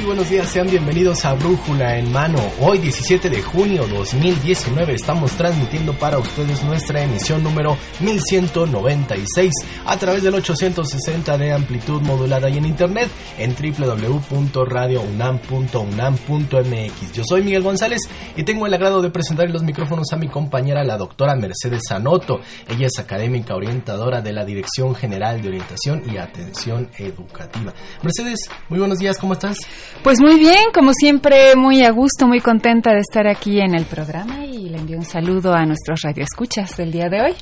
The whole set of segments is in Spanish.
Muy buenos días, sean bienvenidos a Brújula en Mano. Hoy 17 de junio 2019 estamos transmitiendo para ustedes nuestra emisión número 1196 a través del 860 de amplitud modulada y en internet en www.radiounam.unam.mx. Yo soy Miguel González y tengo el agrado de presentar los micrófonos a mi compañera la doctora Mercedes Sanoto. Ella es académica orientadora de la Dirección General de Orientación y Atención Educativa. Mercedes, muy buenos días, ¿cómo estás? Pues muy bien, como siempre, muy a gusto, muy contenta de estar aquí en el programa y le envío un saludo a nuestros radioescuchas del día de hoy.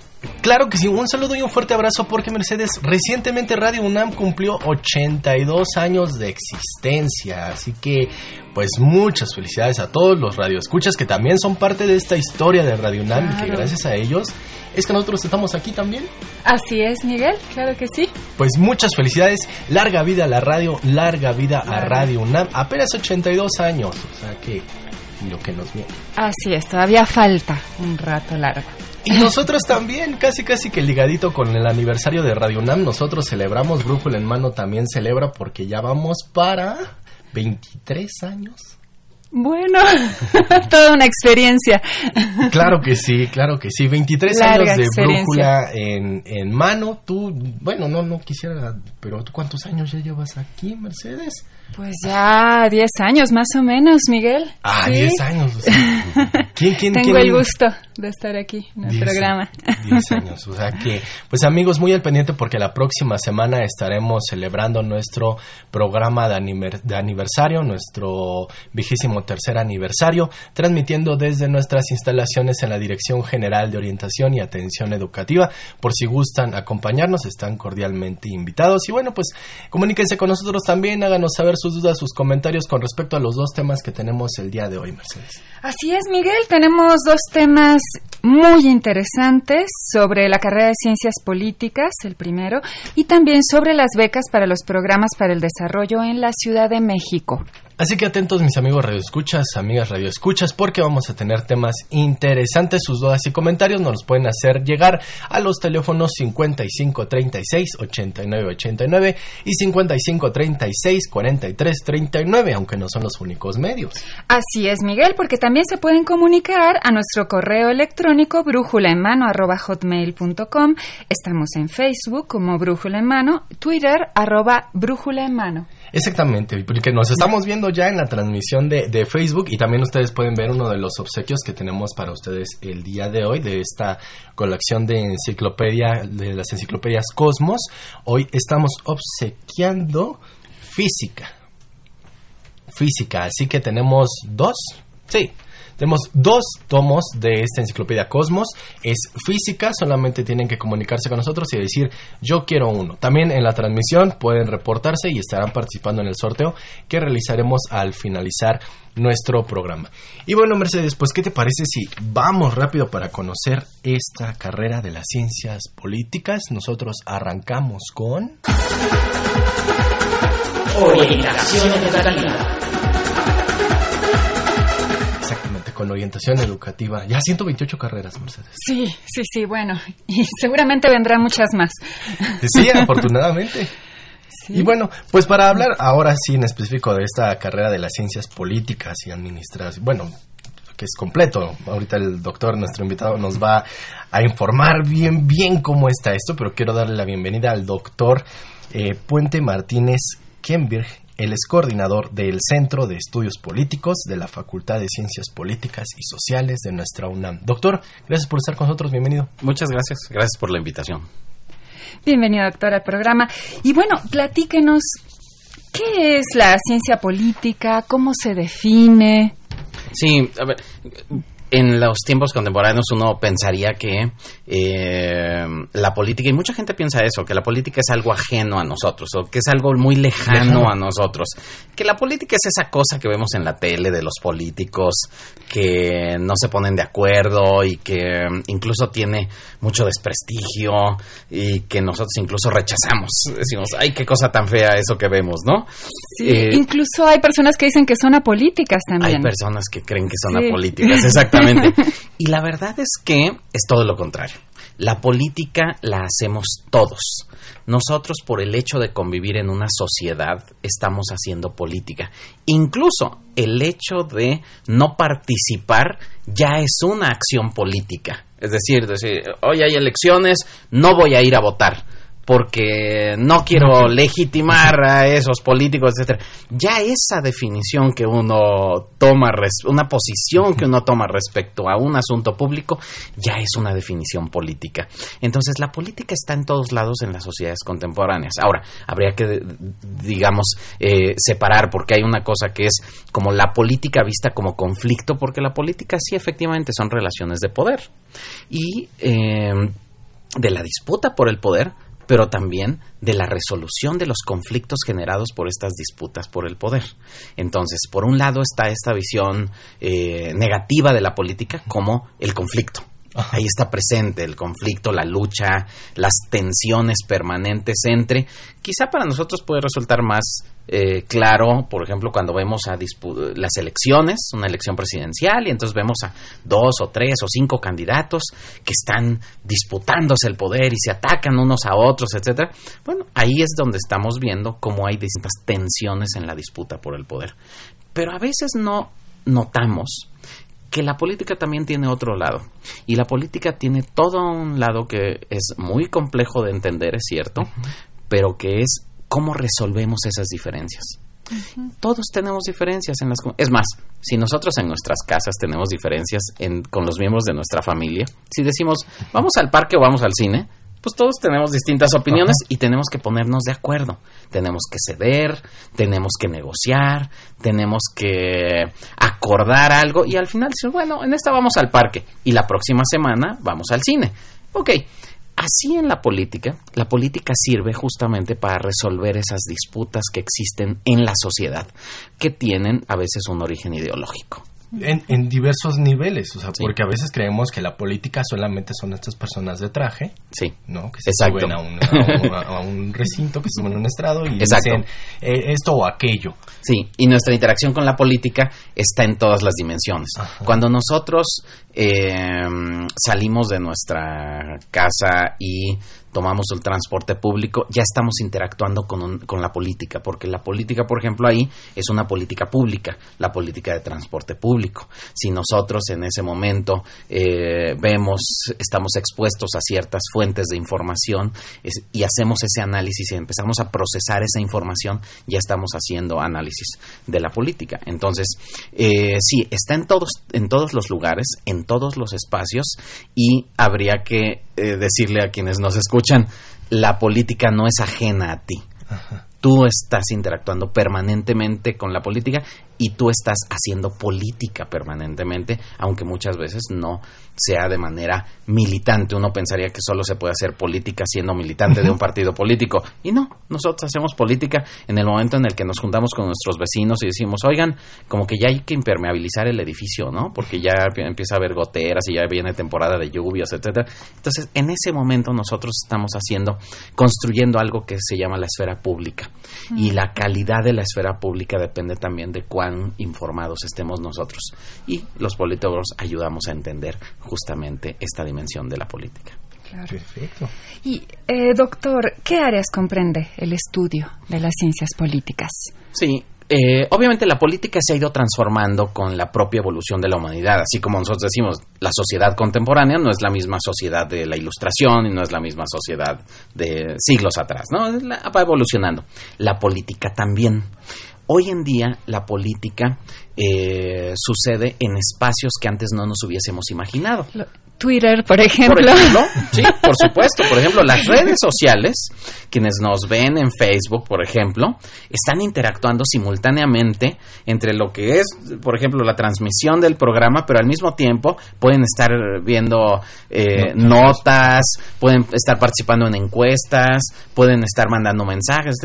Claro que sí, un saludo y un fuerte abrazo porque Mercedes, recientemente Radio UNAM cumplió 82 años de existencia, así que pues muchas felicidades a todos los radioescuchas que también son parte de esta historia de Radio UNAM y que gracias a ellos es que nosotros estamos aquí también. Así es, Miguel, claro que sí. Pues muchas felicidades, larga vida a la radio, larga vida a Radio UNAM, apenas 82 años, o sea que lo que nos viene. Así es, todavía falta un rato largo. Y nosotros también, casi casi que ligadito con el aniversario de Radio UNAM, nosotros celebramos, Brújula en Mano también celebra porque ya vamos para 23 años. Bueno, toda una experiencia. Claro que sí, claro que sí. 23 años de brújula en, en mano. Tú, bueno, no, no quisiera, pero ¿tú cuántos años ya llevas aquí, Mercedes? Pues ya 10 años más o menos, Miguel. Ah, 10 años. ¿quién, quién, Tengo el gusto de estar aquí en el programa. 10 años, o sea que, pues amigos, muy al pendiente porque la próxima semana estaremos celebrando nuestro programa de, aniversario, nuestro vigésimo tercer aniversario, transmitiendo desde nuestras instalaciones en la Dirección General de Orientación y Atención Educativa. Por si gustan acompañarnos, están cordialmente invitados. Y bueno, pues comuníquense con nosotros también, háganos saber sus dudas, sus comentarios con respecto a los dos temas que tenemos el día de hoy, Mercedes. Así es, Miguel, tenemos dos temas muy interesantes sobre la carrera de Ciencias Políticas, el primero, y también sobre las becas para los programas para el desarrollo en la Ciudad de México. Así que atentos mis amigos radioescuchas, amigas radioescuchas, porque vamos a tener temas interesantes. Sus dudas y comentarios nos los pueden hacer llegar a los teléfonos 5536-8989 y 5536-4339, aunque no son los únicos medios. Así es, Miguel, porque también se pueden comunicar a nuestro correo electrónico brújula en mano hotmail.com. Estamos en Facebook como brújula en mano, Twitter arroba brújula en mano. Exactamente, porque nos estamos viendo ya en la transmisión de, de, Facebook y también ustedes pueden ver uno de los obsequios que tenemos para ustedes el día de hoy de esta colección de enciclopedia, de las enciclopedias Cosmos. Hoy estamos obsequiando física. Física, así que tenemos dos, sí, tenemos dos tomos de esta enciclopedia Cosmos. Es física, solamente tienen que comunicarse con nosotros y decir yo quiero uno. También en la transmisión pueden reportarse y estarán participando en el sorteo que realizaremos al finalizar nuestro programa. Y bueno, Mercedes, pues ¿qué te parece si vamos rápido para conocer esta carrera de las ciencias políticas? Nosotros arrancamos con... Orientación educativa con orientación educativa. Ya 128 carreras, Mercedes. Sí, sí, sí, bueno, y seguramente vendrán muchas más. Sí, afortunadamente. Y bueno, pues para hablar ahora sí en específico de esta carrera de las ciencias políticas y administración, bueno, que es completo. Ahorita el doctor, nuestro invitado, nos va a informar bien, bien cómo está esto, pero quiero darle la bienvenida al doctor eh, Puente Martínez Kenberg Él es coordinador del Centro de Estudios Políticos de la Facultad de Ciencias Políticas y Sociales de nuestra UNAM. Doctor, gracias por estar con nosotros. Bienvenido. Muchas gracias. Gracias por la invitación. Bienvenido, doctor, al programa. Y bueno, platíquenos, ¿qué es la ciencia política? ¿Cómo se define? Sí, a ver, en los tiempos contemporáneos uno pensaría que eh, la política, y mucha gente piensa eso, que la política es algo ajeno a nosotros, o que es algo muy lejano a nosotros, que la política es esa cosa que vemos en la tele de los políticos que no se ponen de acuerdo y que incluso tiene mucho desprestigio y que nosotros incluso rechazamos. Decimos, ay, qué cosa tan fea eso que vemos, ¿no? Sí, eh, incluso hay personas que dicen que son apolíticas también. Hay personas que creen que son apolíticas, exactamente. y la verdad es que es todo lo contrario. La política la hacemos todos. Nosotros por el hecho de convivir en una sociedad estamos haciendo política. Incluso el hecho de no participar ya es una acción política. Es decir, decir, hoy hay elecciones, no voy a ir a votar porque no quiero legitimar a esos políticos, etcétera. Ya esa definición que uno toma, una posición que uno toma respecto a un asunto público, ya es una definición política. Entonces, la política está en todos lados en las sociedades contemporáneas. Ahora, habría que, digamos, eh, separar, porque hay una cosa que es como la política vista como conflicto, porque la política sí efectivamente son relaciones de poder. Y eh, de la disputa por el poder, pero también de la resolución de los conflictos generados por estas disputas por el poder. Entonces, por un lado está esta visión eh, negativa de la política como el conflicto. Ahí está presente el conflicto, la lucha, las tensiones permanentes entre. Quizá para nosotros puede resultar más eh, claro, por ejemplo, cuando vemos a las elecciones, una elección presidencial, y entonces vemos a dos o tres o cinco candidatos que están disputándose el poder y se atacan unos a otros, etcétera. Bueno, ahí es donde estamos viendo cómo hay distintas tensiones en la disputa por el poder. Pero a veces no notamos que la política también tiene otro lado. Y la política tiene todo un lado que es muy complejo de entender, es cierto, pero que es cómo resolvemos esas diferencias. Todos tenemos diferencias en las... Es más, si nosotros en nuestras casas tenemos diferencias con los miembros de nuestra familia, si decimos, vamos al parque o vamos al cine, pues todos tenemos distintas opiniones y tenemos que ponernos de acuerdo. Tenemos que ceder, tenemos que negociar, tenemos que acordar algo y al final decir, bueno, en esta vamos al parque y la próxima semana vamos al cine. Ok, así en la política, la política sirve justamente para resolver esas disputas que existen en la sociedad, que tienen a veces un origen ideológico. En, diversos niveles, o sea, porque a veces creemos que la política solamente son estas personas de traje, sí, ¿no? Que se suben a un, recinto, que se suben a un estrado y dicen eh, esto o aquello. Sí, y nuestra interacción con la política está en todas las dimensiones. Cuando nosotros eh, salimos de nuestra casa y tomamos el transporte público, ya estamos interactuando con, con, la política, porque la política, por ejemplo, ahí es una política pública, la política de transporte público. Si nosotros en ese momento eh, vemos, estamos expuestos a ciertas fuentes de información y hacemos ese análisis y empezamos a procesar esa información, ya estamos haciendo análisis de la política. Entonces, eh, sí, está en todos, en todos los lugares, en todos los espacios y habría que eh, decirle a quienes nos escuchan, la política no es ajena a ti. Tú estás interactuando permanentemente con la política y tú estás haciendo política permanentemente, aunque muchas veces no sea de manera militante. Uno pensaría que solo se puede hacer política siendo militante de un partido político. Y no, nosotros hacemos política en el momento en el que nos juntamos con nuestros vecinos y decimos, oigan, como que ya hay que impermeabilizar el edificio, ¿no? Porque ya empieza a haber goteras y ya viene temporada de lluvias, etcétera. Entonces, en ese momento nosotros estamos haciendo, construyendo algo que se llama la esfera pública. Y la calidad de la esfera pública depende también de cuán informados estemos nosotros. Y los políticos ayudamos a entender justamente esta dimensión de la política. Perfecto. Y, eh, doctor, ¿qué áreas comprende el estudio de las ciencias políticas? Sí, eh, obviamente la política se ha ido transformando con la propia evolución de la humanidad, así como nosotros decimos, la sociedad contemporánea no es la misma sociedad de la ilustración y no es la misma sociedad de siglos atrás, ¿no? Va evolucionando. La política también. Hoy en día la política eh, sucede en espacios que antes no nos hubiésemos imaginado. Twitter, por ejemplo. Por ejemplo, sí, por supuesto. Por ejemplo, las redes sociales, quienes nos ven en Facebook, por ejemplo, están interactuando simultáneamente entre lo que es, por ejemplo, la transmisión del programa, pero al mismo tiempo pueden estar viendo eh, notas, pueden estar participando en encuestas, pueden estar mandando mensajes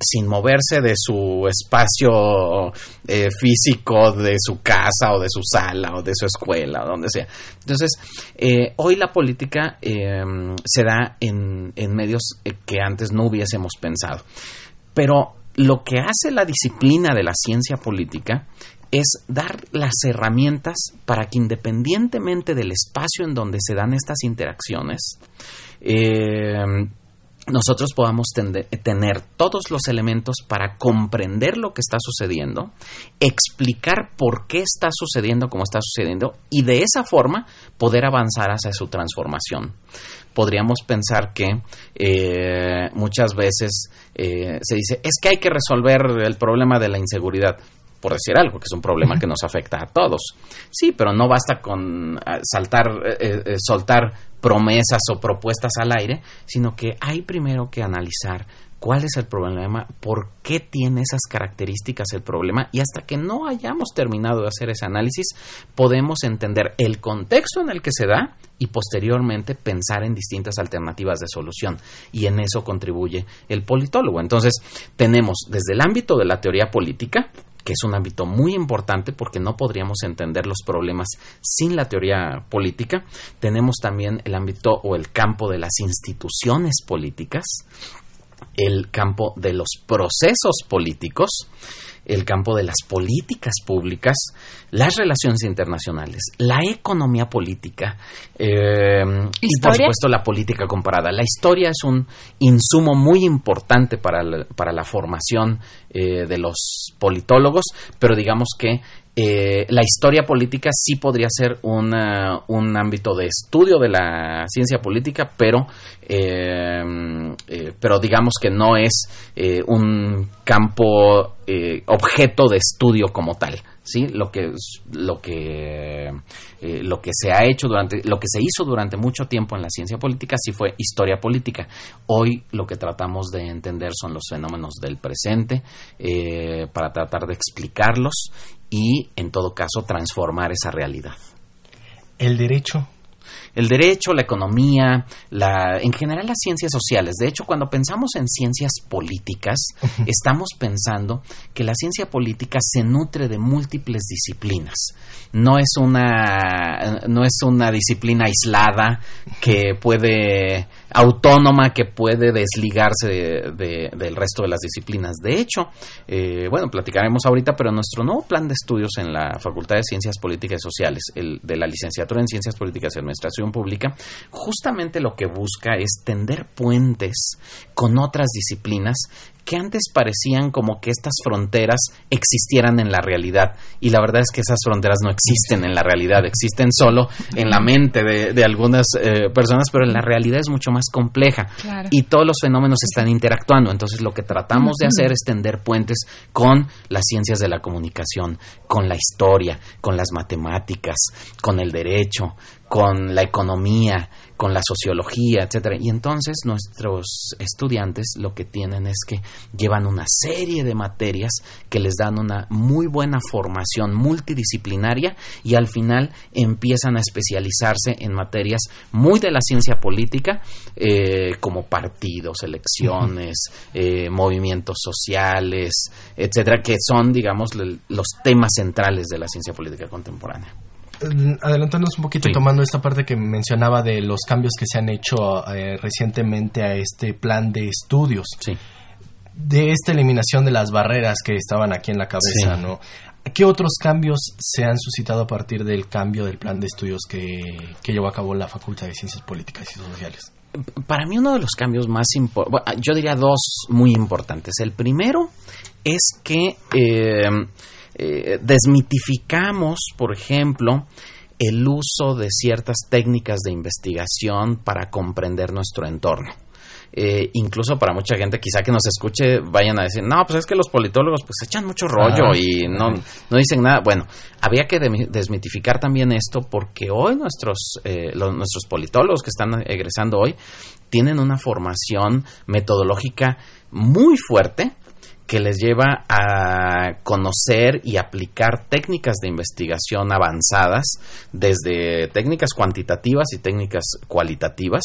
sin moverse de su espacio eh, físico, de su casa o de su sala o de su escuela o donde sea. Entonces, eh, hoy la política em, se da en, en medios eh, que antes no hubiésemos pensado. Pero lo que hace la disciplina de la ciencia política es dar las herramientas para que independientemente del espacio en donde se dan estas interacciones, eh, nosotros podamos tener todos los elementos para comprender lo que está sucediendo, explicar por qué está sucediendo como está sucediendo y de esa forma poder avanzar hacia su transformación. Podríamos pensar que eh, muchas veces eh, se dice, es que hay que resolver el problema de la inseguridad por decir algo, que es un problema que nos afecta a todos. Sí, pero no basta con eh, saltar, eh, eh, soltar promesas o propuestas al aire, sino que hay primero que analizar cuál es el problema, por qué tiene esas características el problema y hasta que no hayamos terminado de hacer ese análisis podemos entender el contexto en el que se da y posteriormente pensar en distintas alternativas de solución y en eso contribuye el politólogo. Entonces tenemos desde el ámbito de la teoría política, que es un ámbito muy importante porque no podríamos entender los problemas sin la teoría política. Tenemos también el ámbito o el campo de las instituciones políticas, el campo de los procesos políticos, el campo de las políticas públicas, las relaciones internacionales, la economía política eh, y por supuesto la política comparada. La historia es un insumo muy importante para la, para la formación eh, de los politólogos, pero digamos que eh, la historia política sí podría ser una, un ámbito de estudio de la ciencia política, pero, eh, eh, pero digamos que no es un campo objeto de estudio como tal. ¿sí? Lo que, lo que, eh, lo que se ha hecho durante, lo que se hizo durante mucho tiempo en la ciencia política sí fue historia política. Hoy lo que tratamos de entender son los fenómenos del presente eh, para tratar de explicarlos y, en todo caso, transformar esa realidad. El derecho el derecho, la economía, la, en general las ciencias sociales. De hecho, cuando pensamos en ciencias políticas, estamos pensando que la ciencia política se nutre de múltiples disciplinas. No es una, no es una disciplina aislada que puede autónoma que puede desligarse del resto de las disciplinas. De hecho, eh, bueno, platicaremos ahorita, pero nuestro nuevo plan de estudios en la Facultad de Ciencias Políticas y Sociales, el de la licenciatura en Ciencias Políticas y Administración Pública, justamente lo que busca es tender puentes con otras disciplinas que antes parecían como que estas fronteras existieran en la realidad. Y la verdad es que esas fronteras no existen en la realidad, existen solo en la mente de, algunas eh, personas, pero en la realidad es mucho más compleja. Y todos los fenómenos están interactuando. Entonces lo que tratamos de hacer es tender puentes con las ciencias de la comunicación, con la historia, con las matemáticas, con el derecho, con la economía, con la sociología, etcétera. Y entonces nuestros estudiantes lo que tienen es que llevan una serie de materias que les dan una muy buena formación multidisciplinaria y al final empiezan a especializarse en materias muy de la ciencia política, eh, como partidos, elecciones, eh, movimientos sociales, etcétera, que son, digamos, los temas centrales de la ciencia política contemporánea. Mm, adelantándonos un poquito tomando esta parte que mencionaba de los cambios que se han hecho eh, recientemente a este plan de estudios. De esta eliminación de las barreras que estaban aquí en la cabeza, ¿no? ¿Qué otros cambios se han suscitado a partir del cambio del plan de estudios que, que llevó a cabo la Facultad de Ciencias Políticas y Sociales? Para mí uno de los cambios más importantes, yo diría dos muy importantes. El primero es que eh, eh, desmitificamos, por ejemplo, el uso de ciertas técnicas de investigación para comprender nuestro entorno. Eh, incluso para mucha gente quizá que nos escuche vayan a decir, no, pues es que los politólogos pues echan mucho rollo Ah, y no, no dicen nada. Bueno, había que desmitificar también esto porque hoy nuestros, eh, los- nuestros politólogos que están egresando hoy tienen una formación metodológica muy fuerte que les lleva a conocer y aplicar técnicas de investigación avanzadas, desde técnicas cuantitativas y técnicas cualitativas,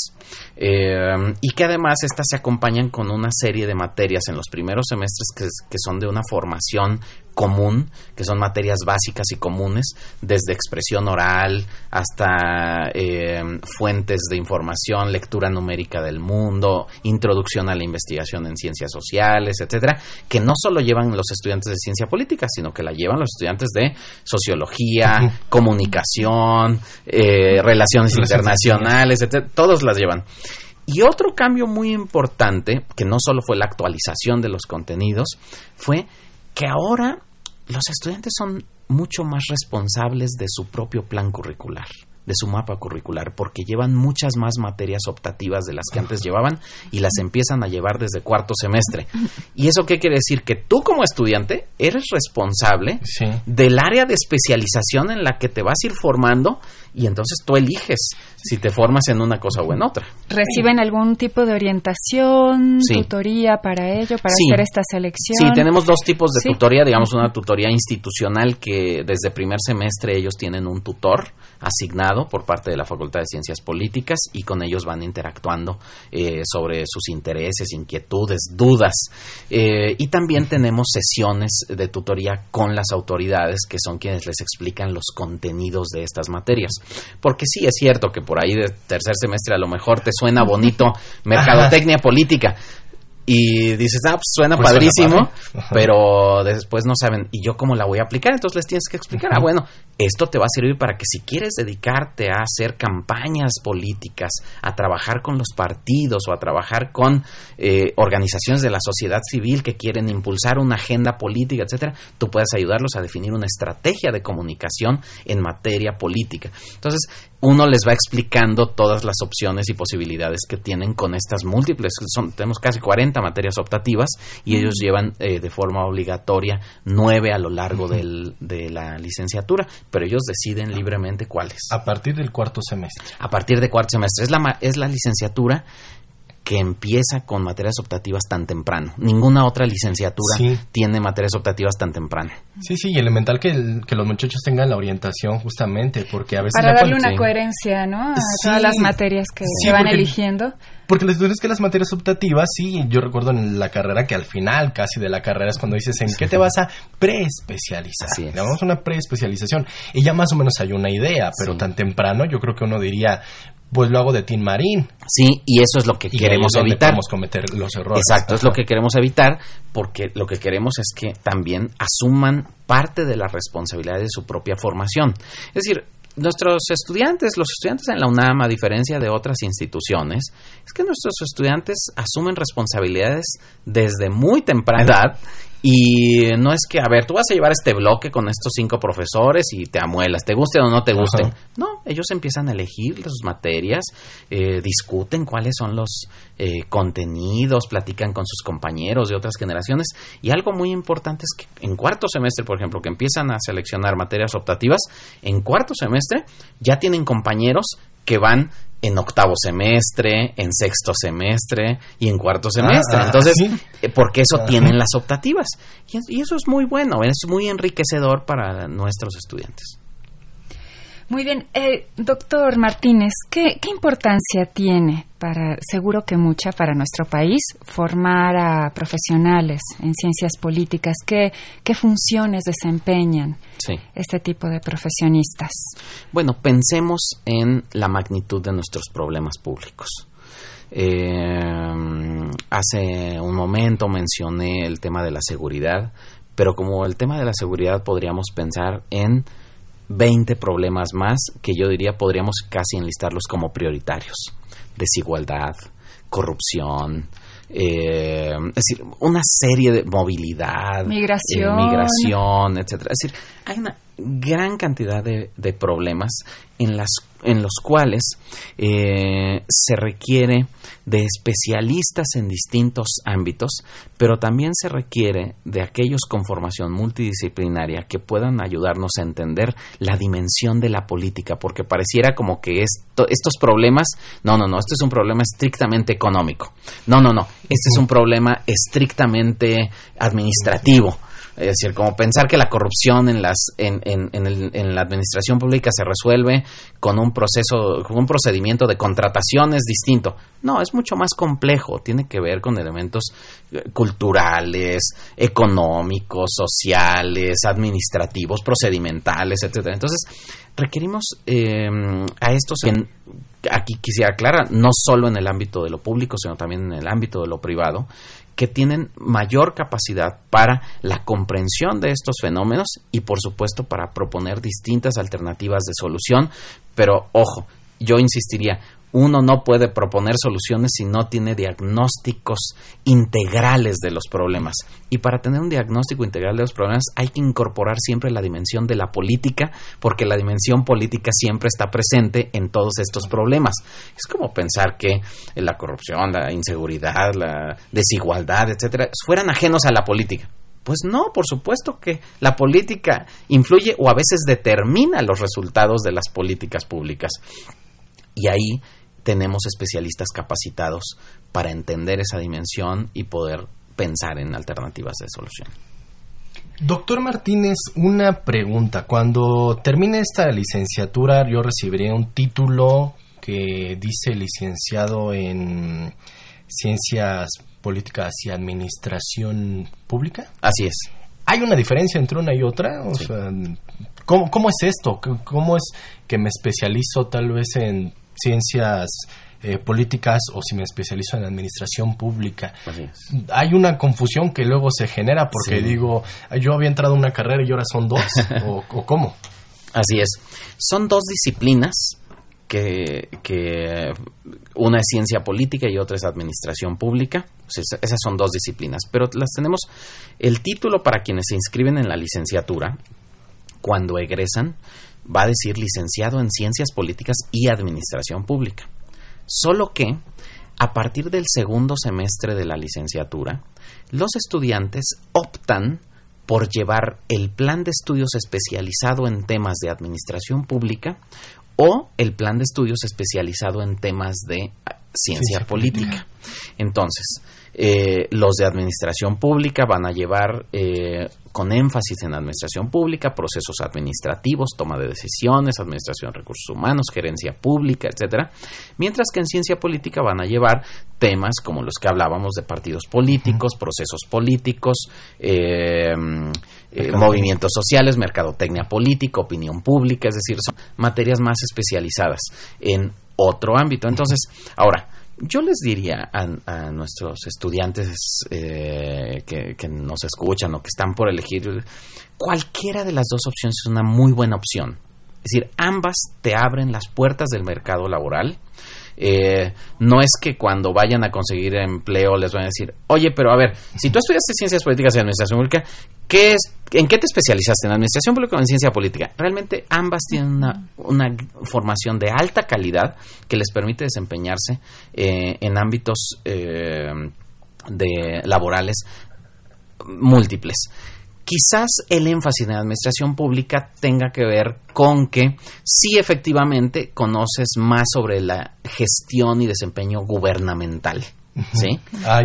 eh, y que además estas se acompañan con una serie de materias en los primeros semestres que, que son de una formación común, que son materias básicas y comunes, desde expresión oral hasta eh, fuentes de información, lectura numérica del mundo, introducción a la investigación en ciencias sociales, etcétera, que no solo llevan los estudiantes de ciencia política, sino que la llevan los estudiantes de sociología, comunicación, eh, relaciones internacionales, etcétera, todos las llevan. Y otro cambio muy importante, que no solo fue la actualización de los contenidos, fue que ahora los estudiantes son mucho más responsables de su propio plan curricular, de su mapa curricular, porque llevan muchas más materias optativas de las que antes llevaban y las empiezan a llevar desde cuarto semestre. ¿Y eso qué quiere decir? Que tú como estudiante eres responsable Sí. del área de especialización en la que te vas a ir formando y entonces tú eliges si te formas en una cosa o en otra. ¿Reciben algún tipo de orientación, Sí. tutoría para ello, para Sí. hacer esta selección? Sí, tenemos dos tipos de Sí. tutoría, digamos una tutoría institucional que desde primer semestre ellos tienen un tutor asignado por parte de la Facultad de Ciencias Políticas y con ellos van interactuando eh, sobre sus intereses, inquietudes, dudas. Eh, y también tenemos sesiones de tutoría con las autoridades que son quienes les explican los contenidos de estas materias. Porque sí es cierto que por ahí de tercer semestre a lo mejor te suena bonito mercadotecnia política. Y dices, ah, pues suena Pues padrísimo, pero después no saben, ¿y yo cómo la voy a aplicar? Entonces les tienes que explicar, ah, bueno, esto te va a servir para que si quieres dedicarte a hacer campañas políticas, a trabajar con los partidos o a trabajar con eh, organizaciones de la sociedad civil que quieren impulsar una agenda política, etcétera, tú puedes ayudarlos a definir una estrategia de comunicación en materia política. Entonces, uno les va explicando todas las opciones y posibilidades que tienen con estas múltiples. Son, tenemos casi 40 materias optativas y ellos llevan eh, de forma obligatoria nueve a lo largo del- de la licenciatura, pero ellos deciden libremente cuáles. A partir del cuarto semestre. A partir de cuarto semestre. Es la, es la licenciatura que empieza con materias optativas tan temprano. Ninguna otra licenciatura Sí. tiene materias optativas tan temprano. Sí, sí, y elemental que, el- que los muchachos tengan la orientación justamente, porque a veces... Para darle cuando- una coherencia, ¿no? A Sí. todas las materias que Sí, se van porque- eligiendo. Porque les duele que las materias optativas, sí, yo recuerdo en la carrera que al final casi de la carrera es cuando dices en qué te vas a preespecializar. Así es. Llamamos una preespecialización. Y ya más o menos hay una idea, pero Sí. tan temprano yo creo que uno diría, pues lo hago de Tin Marín. Sí, y eso es lo que Y queremos es evitar. podemos cometer los errores. Exacto, es lo que queremos evitar porque lo que queremos es que también asuman parte de la responsabilidad de su propia formación. Es decir, nuestros estudiantes, los estudiantes en la UNAM, a diferencia de otras instituciones, es que nuestros estudiantes asumen responsabilidades desde muy temprana edad y no es que, a ver, tú vas a llevar este bloque con estos cinco profesores y te amuelas, te guste o no te guste. Ajá. No, ellos empiezan a elegir sus materias, eh, discuten cuáles son los eh, contenidos, platican con sus compañeros de otras generaciones. Y algo muy importante es que en cuarto semestre, por ejemplo, que empiezan a seleccionar materias optativas, en cuarto semestre ya tienen compañeros que van en octavo semestre, en sexto semestre y en cuarto semestre. Ah, Entonces, sí. eh, porque eso Ajá. tienen las optativas. Y, y eso es muy bueno, es muy enriquecedor para nuestros estudiantes. Muy bien, eh, doctor Martínez, ¿qué, ¿qué importancia tiene para, seguro que mucha, para nuestro país, formar a profesionales en ciencias políticas? ¿Qué, qué funciones desempeñan Sí. este tipo de profesionistas? Bueno, pensemos en la magnitud de nuestros problemas públicos. Eh, hace un momento mencioné el tema de la seguridad, pero como el tema de la seguridad podríamos pensar en 20 problemas más que yo diría podríamos casi enlistarlos como prioritarios. Desigualdad, corrupción, eh, es decir, una serie de movilidad, migración, eh, migración etcétera. Es decir, hay una gran cantidad de, de problemas en las en los cuales eh, se requiere de especialistas en distintos ámbitos, pero también se requiere de aquellos con formación multidisciplinaria que puedan ayudarnos a entender la dimensión de la política, porque pareciera como que esto, estos problemas, no, no, no, este es un problema estrictamente económico, no, no, no, este es un problema estrictamente administrativo es decir, como pensar que la corrupción en, las, en, en, en, la administración pública se resuelve con un proceso, con un procedimiento de contratación es distinto. No, es mucho más complejo. Tiene que ver con elementos eh, culturales, económicos, sociales, administrativos, procedimentales, etcétera. Entonces, requerimos eh, a estos aquí quisiera aclarar, no solo en el ámbito de lo público, sino también en el ámbito de lo privado, que tienen mayor capacidad para la comprensión de estos fenómenos y por supuesto para proponer distintas alternativas de solución. Pero ojo, yo insistiría, uno no puede proponer soluciones si no tiene diagnósticos integrales de los problemas. Y para tener un diagnóstico integral de los problemas hay que incorporar siempre la dimensión de la política, porque la dimensión política siempre está presente en todos estos problemas. Es como pensar que la corrupción, la inseguridad, la desigualdad, etcétera, fueran ajenos a la política. Pues no, por supuesto que la política influye o a veces determina los resultados de las políticas públicas. Y ahí tenemos especialistas capacitados para entender esa dimensión y poder pensar en alternativas de solución. Doctor Martínez, una pregunta. Cuando termine esta licenciatura, yo recibiré un título que dice licenciado en Ciencias Políticas y Administración Pública. Así es. ¿Hay una diferencia entre una y otra? O sea, ¿cómo, ¿cómo, es esto? ¿Cómo es que me especializo tal vez en ciencias eh, políticas o si me especializo en administración pública. Hay una confusión que luego se genera porque digo, yo había entrado en una carrera y ahora son dos, o, cómo. Así es. Son dos disciplinas que, una es ciencia política y otra es administración pública. esas son dos disciplinas, pero las tenemos. El título para quienes se inscriben en la licenciatura, cuando egresan, va a decir licenciado en Ciencias Políticas y Administración Pública. Solo que, a partir del segundo semestre de la licenciatura, los estudiantes optan por llevar el plan de estudios especializado en temas de administración pública o el plan de estudios especializado en temas de ciencia, política. Entonces, eh, los de administración pública van a llevar eh, con énfasis en administración pública, procesos administrativos, toma de decisiones, administración de recursos humanos, gerencia pública, etcétera, mientras que en ciencia política van a llevar temas como los que hablábamos de partidos políticos, procesos políticos, eh, movimientos sociales, mercadotecnia política, opinión pública, es decir, son materias más especializadas en otro ámbito. Entonces, ahora, yo les diría a, nuestros estudiantes eh, que, nos escuchan o que están por elegir, cualquiera de las dos opciones es una muy buena opción. Es decir, ambas te abren las puertas del mercado laboral. Eh, no es que cuando vayan a conseguir empleo les van a decir, oye, pero a ver, si tú estudiaste ciencias políticas y administración pública, ¿qué es, ¿en qué te especializaste? ¿En administración pública o en ciencia política? Realmente ambas tienen una, formación de alta calidad que les permite desempeñarse eh, en ámbitos eh, de laborales múltiples. Quizás el énfasis en la administración pública tenga que ver con que sí efectivamente conoces más sobre la gestión y desempeño gubernamental. ¿sí?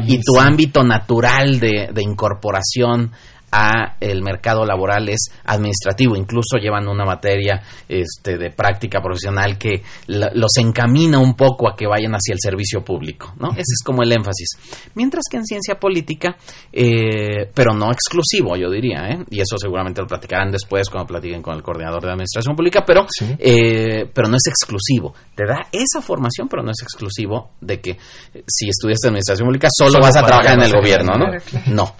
y tu ámbito natural de, de incorporación a el mercado laboral es administrativo, incluso llevan una materia este, de práctica profesional que los encamina un poco a que vayan hacia el servicio público, ¿no? Ese es como el énfasis. Mientras que en ciencia política, eh, pero no exclusivo, yo diría, ¿eh? y eso seguramente lo platicarán después cuando platiquen con el coordinador de administración pública, pero, eh, pero no es exclusivo. Te da esa formación, pero no es exclusivo de que si estudias administración pública solo, vas a trabajar en el gobierno, ¿no? No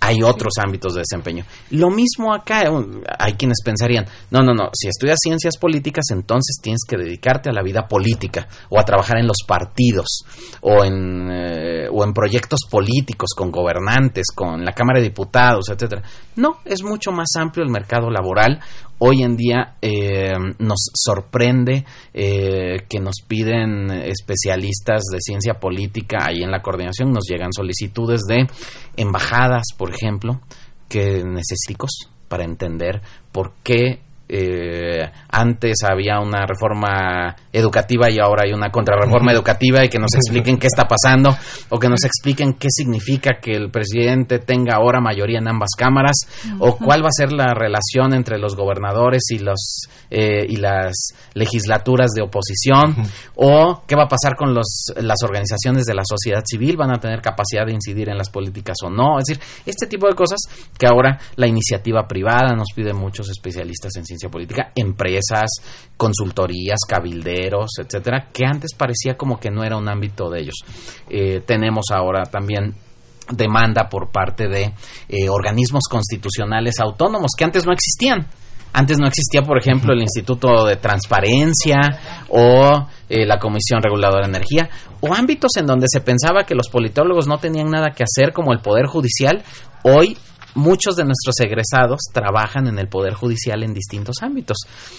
hay otros ámbitos de desempeño. Lo mismo acá, eh, hay quienes pensarían, no, no, no, si estudias ciencias políticas, entonces tienes que dedicarte a la vida política o a trabajar en los partidos o en, eh, o en proyectos políticos con gobernantes, con la Cámara de Diputados, etcétera. No, es mucho más amplio el mercado laboral. Hoy en día eh, nos sorprende que nos piden especialistas de ciencia política ahí en la coordinación, nos llegan solicitudes de embajadas, por ejemplo, que necesitos para entender por qué eh, antes había una reforma educativa y ahora hay una contrarreforma educativa y que nos expliquen qué está pasando o que nos expliquen qué significa que el presidente tenga ahora mayoría en ambas cámaras o cuál va a ser la relación entre los gobernadores y los eh, y las legislaturas de oposición o qué va a pasar con los, las organizaciones de la sociedad civil van a tener capacidad de incidir en las políticas o no. Es decir este tipo de cosas que ahora la iniciativa privada nos pide muchos especialistas en ciencia política, empresas, consultorías, cabilderos, etcétera, que antes parecía como que no era un ámbito de ellos. Eh, tenemos ahora también demanda por parte de eh, organismos constitucionales autónomos que antes no existían. Antes no existía, por ejemplo, el Instituto de Transparencia o eh, la Comisión Reguladora de Energía, o ámbitos en donde se pensaba que los politólogos no tenían nada que hacer, como el Poder Judicial. Hoy muchos de nuestros egresados trabajan en el Poder Judicial en distintos ámbitos.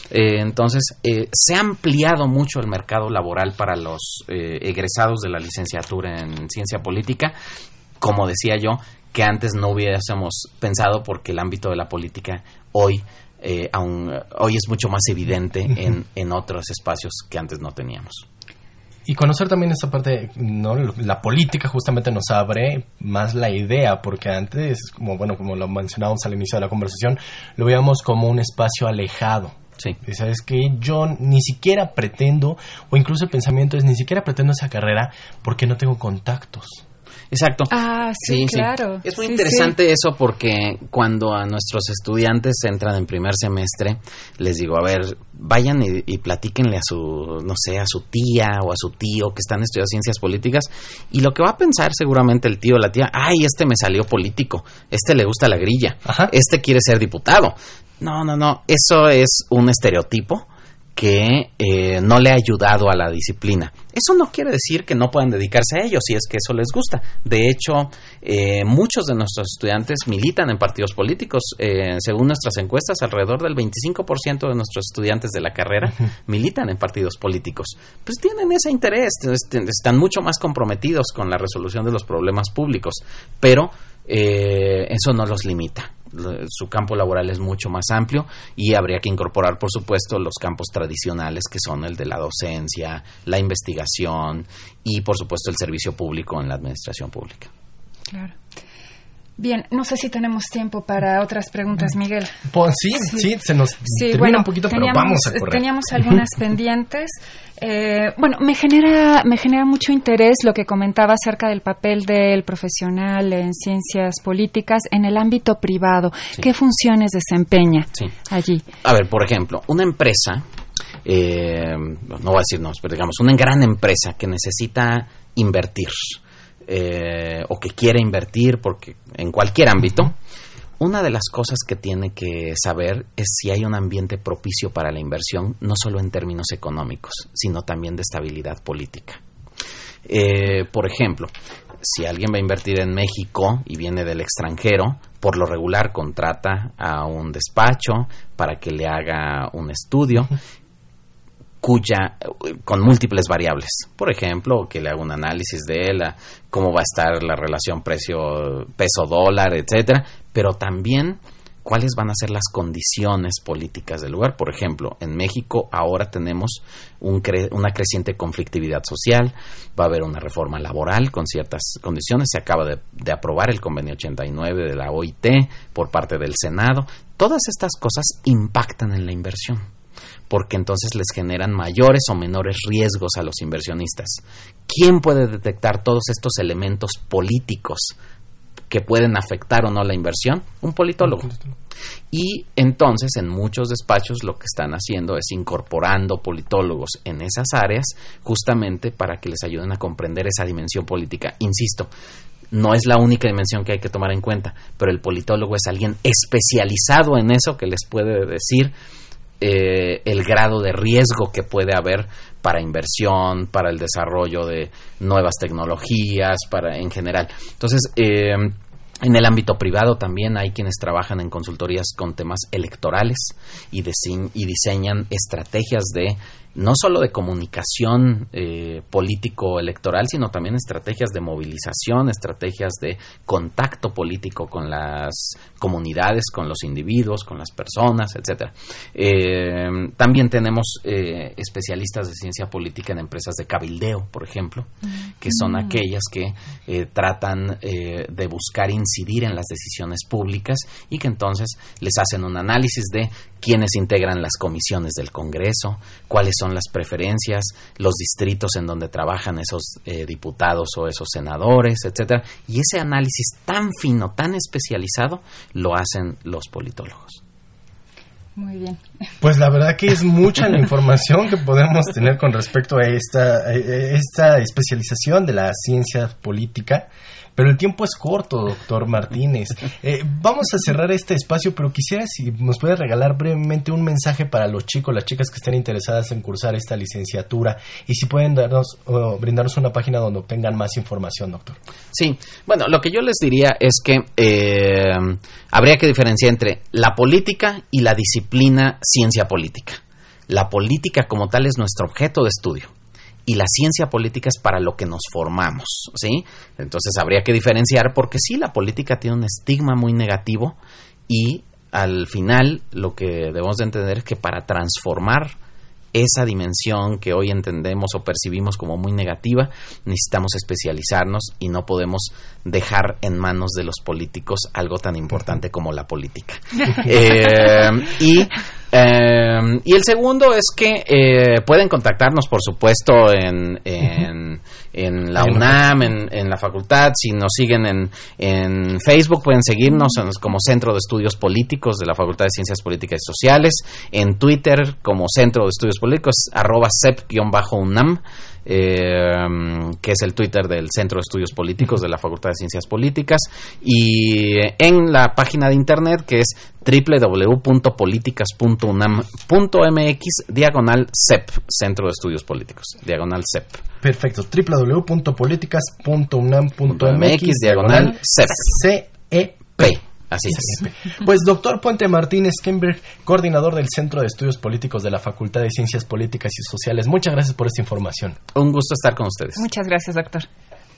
Eh, entonces, eh, se ha ampliado mucho el mercado laboral para los eh, egresados de la licenciatura en ciencia política, como decía yo, que antes no hubiésemos pensado porque el ámbito de la política hoy aún, hoy es mucho más evidente en, en otros espacios que antes no teníamos y conocer también esta parte, ¿no? La política justamente nos abre más la idea, porque antes, como bueno, como lo mencionábamos al inicio de la conversación, lo veíamos como un espacio alejado. Sí. Y sabes que yo ni siquiera pretendo, o incluso el pensamiento es ni siquiera pretendo esa carrera porque no tengo contactos. Exacto. Ah, sí, claro. Es muy interesante eso porque cuando a nuestros estudiantes entran en primer semestre, les digo, a ver, vayan y, y, platíquenle a su, no sé, a su tía o a su tío que están estudiando ciencias políticas y lo que va a pensar seguramente el tío o la tía, ay, este me salió político, este le gusta la grilla, este quiere ser diputado. No, no, no, eso es un estereotipo que eh, no le ha ayudado a la disciplina. Eso no quiere decir que no puedan dedicarse a ello, si es que eso les gusta. De hecho, eh, muchos de nuestros estudiantes militan en partidos políticos. Eh, según nuestras encuestas, alrededor del 25% de nuestros estudiantes de la carrera militan en partidos políticos. Pues tienen ese interés, están mucho más comprometidos con la resolución de los problemas públicos, pero eso no los limita su campo laboral es mucho más amplio y habría que incorporar, por supuesto, los campos tradicionales que son el de la docencia, la investigación y, por supuesto, el servicio público en la administración pública. Claro. Bien, no sé si tenemos tiempo para otras preguntas, Miguel. Pues sí, sí, se nos termina un poquito, pero vamos a correr. Teníamos algunas pendientes. Eh, bueno, me genera, me genera mucho interés lo que comentaba acerca del papel del profesional en ciencias políticas en el ámbito privado. ¿Qué funciones desempeña allí? A ver, por ejemplo, una empresa, eh, no voy a decir no, pero digamos, una gran empresa que necesita invertir eh, o que quiere invertir porque en cualquier ámbito, una de las cosas que tiene que saber es si hay un ambiente propicio para la inversión, no solo en términos económicos, sino también de estabilidad política. Eh, por ejemplo, si alguien va a invertir en México y viene del extranjero, por lo regular contrata a un despacho para que le haga un estudio cuya con múltiples variables. Por ejemplo, que le haga un análisis de él, cómo va a estar la relación precio peso dólar, etcétera, pero también cuáles van a ser las condiciones políticas del lugar. Por ejemplo, en México ahora tenemos un una creciente conflictividad social, va a haber una reforma laboral con ciertas condiciones, se acaba de aprobar el convenio 89 de la OIT por parte del Senado. Todas estas cosas impactan en la inversión porque entonces les generan mayores o menores riesgos a los inversionistas. ¿Quién puede detectar todos estos elementos políticos que pueden afectar o no la inversión? Un politólogo. Y entonces en muchos despachos lo que están haciendo es incorporando politólogos en esas áreas justamente para que les ayuden a comprender esa dimensión política. Insisto, no es la única dimensión que hay que tomar en cuenta, pero el politólogo es alguien especializado en eso que les puede decir eh, el grado de riesgo que puede haber para inversión, para el desarrollo de nuevas tecnologías, para en general. Entonces, eh, en el ámbito privado también hay quienes trabajan en consultorías con temas electorales y, y diseñan estrategias de no solo de comunicación eh, político-electoral, sino también estrategias de movilización, estrategias de contacto político con las comunidades, con los individuos, con las personas, etcétera. Eh, también tenemos eh, especialistas de ciencia política en empresas de cabildeo, por ejemplo, que son mm. aquellas que tratan de buscar incidir en las decisiones públicas y que entonces les hacen un análisis de quiénes integran las comisiones del Congreso, cuáles son las preferencias, los distritos en donde trabajan esos eh, diputados o esos senadores, etcétera. Y ese análisis tan fino, tan especializado, lo hacen los politólogos. Muy bien. Pues la verdad que es mucha la información que podemos tener con respecto a esta, a esta especialización de la ciencia política. Pero el tiempo es corto, doctor Martínez. Eh, vamos a cerrar este espacio, pero quisiera si nos puede regalar brevemente un mensaje para los chicos, las chicas que estén interesadas en cursar esta licenciatura y si pueden darnos o brindarnos una página donde obtengan más información, doctor. Sí, bueno, lo que yo les diría es que eh, habría que diferenciar entre la política y la disciplina ciencia política. La política como tal es nuestro objeto de estudio y la ciencia política es para lo que nos formamos, ¿sí? Entonces habría que diferenciar porque sí, la política tiene un estigma muy negativo y al final lo que debemos de entender es que para transformar esa dimensión que hoy entendemos o percibimos como muy negativa, necesitamos especializarnos y no podemos dejar en manos de los políticos algo tan importante como la política. Eh, y eh, y el segundo es que eh, pueden contactarnos, por supuesto, en, en, en la UNAM, en, en, la facultad. Si nos siguen en, en Facebook, pueden seguirnos como Centro de Estudios Políticos de la Facultad de Ciencias Políticas y Sociales. En Twitter, como Centro de Estudios Políticos, arroba CEP-UNAM eh, que es el Twitter del Centro de Estudios Políticos de la Facultad de Ciencias Políticas, y en la página de internet que es www.políticas.unam.mx diagonal CEP, Centro de Estudios Políticos, diagonal CEP. Perfecto, www.políticas.unam.mx diagonal CEP. C-E-P. Así es. Pues doctor Puente Martínez Kemberg, coordinador del Centro de Estudios Políticos de la Facultad de Ciencias Políticas y Sociales, muchas gracias por esta información. Un gusto estar con ustedes. Muchas gracias, doctor.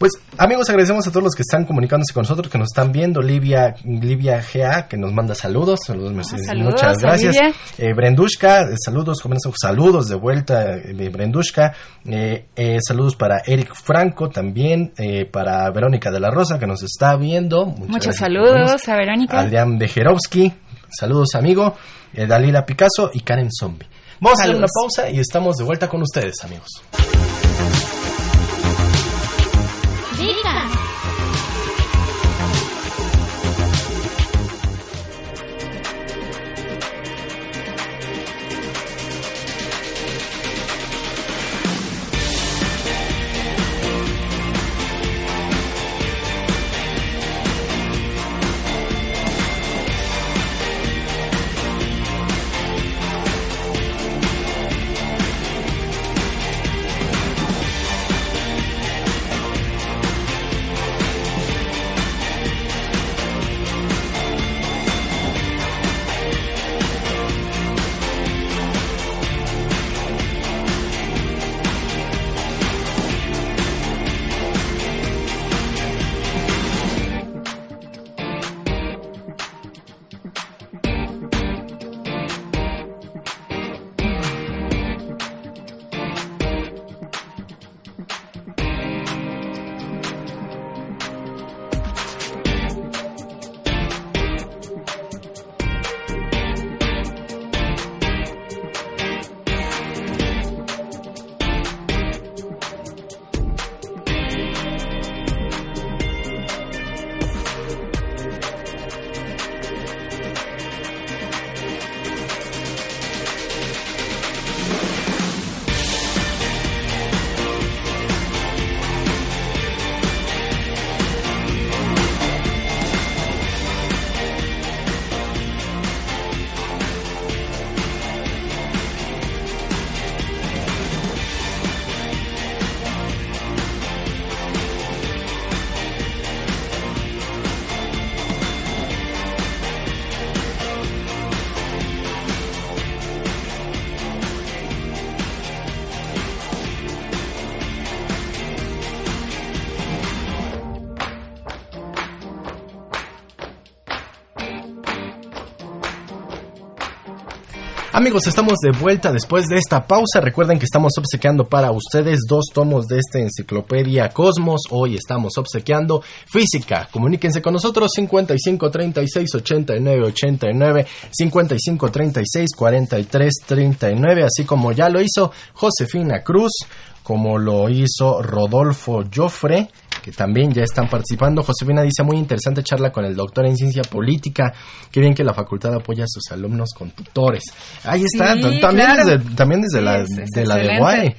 Pues amigos, agradecemos a todos los que están comunicándose con nosotros, que nos están viendo. Livia, Livia GA, que nos manda saludos. Saludos, ah, muchas gracias. Eh, Brendushka, eh, saludos, saludos de vuelta, eh, Brendushka. Eh, saludos para Eric Franco también, para Verónica de la Rosa, que nos está viendo. Muchos saludos a Verónica. Adrián Dejerovsky, saludos amigo. Dalila Picasso y Karen Zombie. Vamos a hacer una pausa y estamos de vuelta con ustedes, amigos. Amigos, estamos de vuelta después de esta pausa. Recuerden que estamos obsequiando para ustedes dos tomos de esta enciclopedia Cosmos. Hoy estamos obsequiando física. Comuníquense con nosotros 55 36 89 89, 55 36 43 39, así como ya lo hizo Josefina Cruz, como lo hizo Rodolfo Joffre que también ya están participando. Josefina dice, muy interesante charla con el doctor en ciencia política. Qué bien que la facultad apoya a sus alumnos con tutores. Ahí está, Sí, también, claro. desde, también desde Sí, la, de la de. Guay.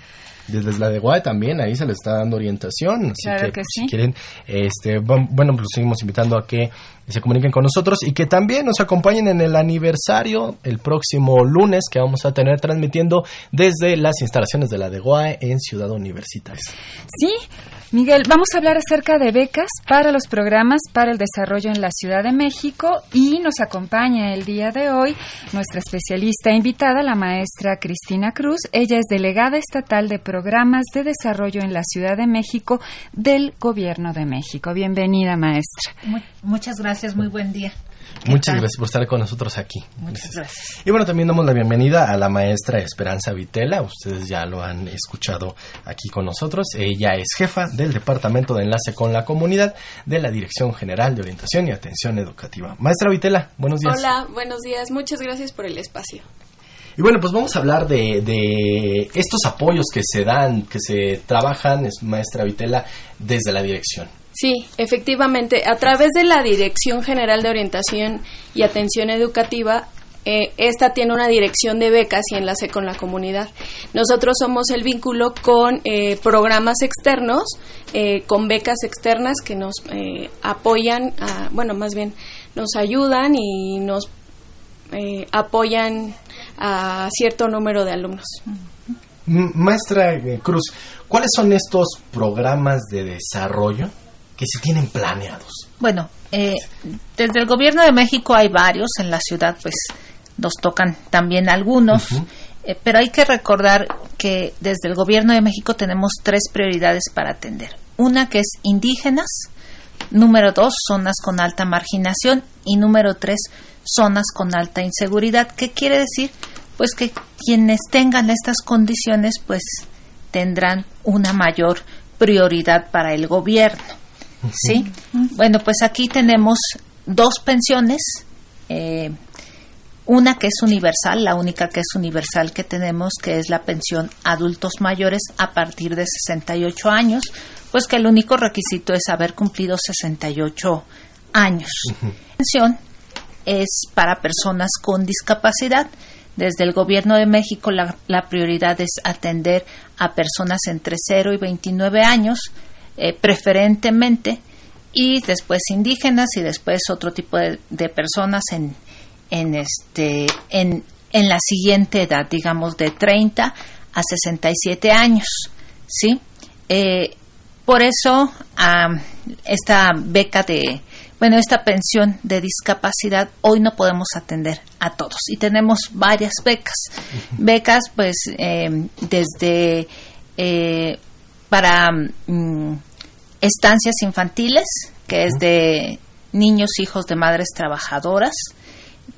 Desde la de Guay también, ahí se le está dando orientación. Así Claro que, que pues, sí. si quieren, este, bueno, pues seguimos invitando a que se comuniquen con nosotros y que también nos acompañen en el aniversario el próximo lunes que vamos a tener transmitiendo desde las instalaciones de la de Guay en Ciudad Universitaria. Sí, Miguel, vamos a hablar acerca de becas para los programas para el desarrollo en la Ciudad de México y nos acompaña el día de hoy nuestra especialista invitada, la maestra Cristina Cruz. Ella es delegada estatal de programas de desarrollo en la Ciudad de México del Gobierno de México. Bienvenida, maestra. Mu- muchas gracias, muy buen día. ¿Qué Muchas tal? gracias por estar con nosotros aquí. Muchas gracias. Y bueno, también damos la bienvenida a la maestra Esperanza Vitela. Ustedes ya lo han escuchado aquí con nosotros. Ella es jefa del Departamento de Enlace con la Comunidad de la Dirección General de Orientación y Atención Educativa. Maestra Vitela, buenos días. Hola, buenos días. Muchas gracias por el espacio. Y bueno, pues vamos a hablar de, de estos apoyos que se dan, que se trabajan, es maestra Vitela, desde la dirección. Sí, efectivamente, a través de la Dirección General de Orientación y Atención Educativa, eh, esta tiene una dirección de becas y enlace con la comunidad. Nosotros somos el vínculo con eh, programas externos, eh, con becas externas que nos eh, apoyan, a- bueno, más bien nos ayudan y nos eh, apoyan a cierto número de alumnos. Maestra eh, Cruz, ¿cuáles son estos programas de desarrollo que se tienen planeados? Bueno, eh, desde el Gobierno de México hay varios, en la ciudad pues nos tocan también algunos, eh, pero hay que recordar que desde el Gobierno de México tenemos tres prioridades para atender. Una que es indígenas, número dos, zonas con alta marginación y número tres, zonas con alta inseguridad. ¿Qué quiere decir? Pues que quienes tengan estas condiciones pues tendrán una mayor prioridad para el gobierno. ¿Sí? Bueno, pues aquí tenemos dos pensiones. eh, una que es universal, la única que es universal que tenemos, que es la pensión adultos mayores a partir de 68 años, pues que el único requisito es haber cumplido 68 años. La pensión es para personas con discapacidad. Desde el Gobierno de México la, la prioridad es atender a personas entre 0 y 29 años, eh, preferentemente, y después indígenas y después otro tipo de, de personas en, en, este, en, en la siguiente edad, digamos de 30 a 67 años. ¿sí? Eh, por eso esta beca de, bueno, esta pensión de discapacidad hoy no podemos atender a todos y tenemos varias becas. Becas pues eh, desde eh, para mm, estancias infantiles, que es de niños hijos de madres trabajadoras.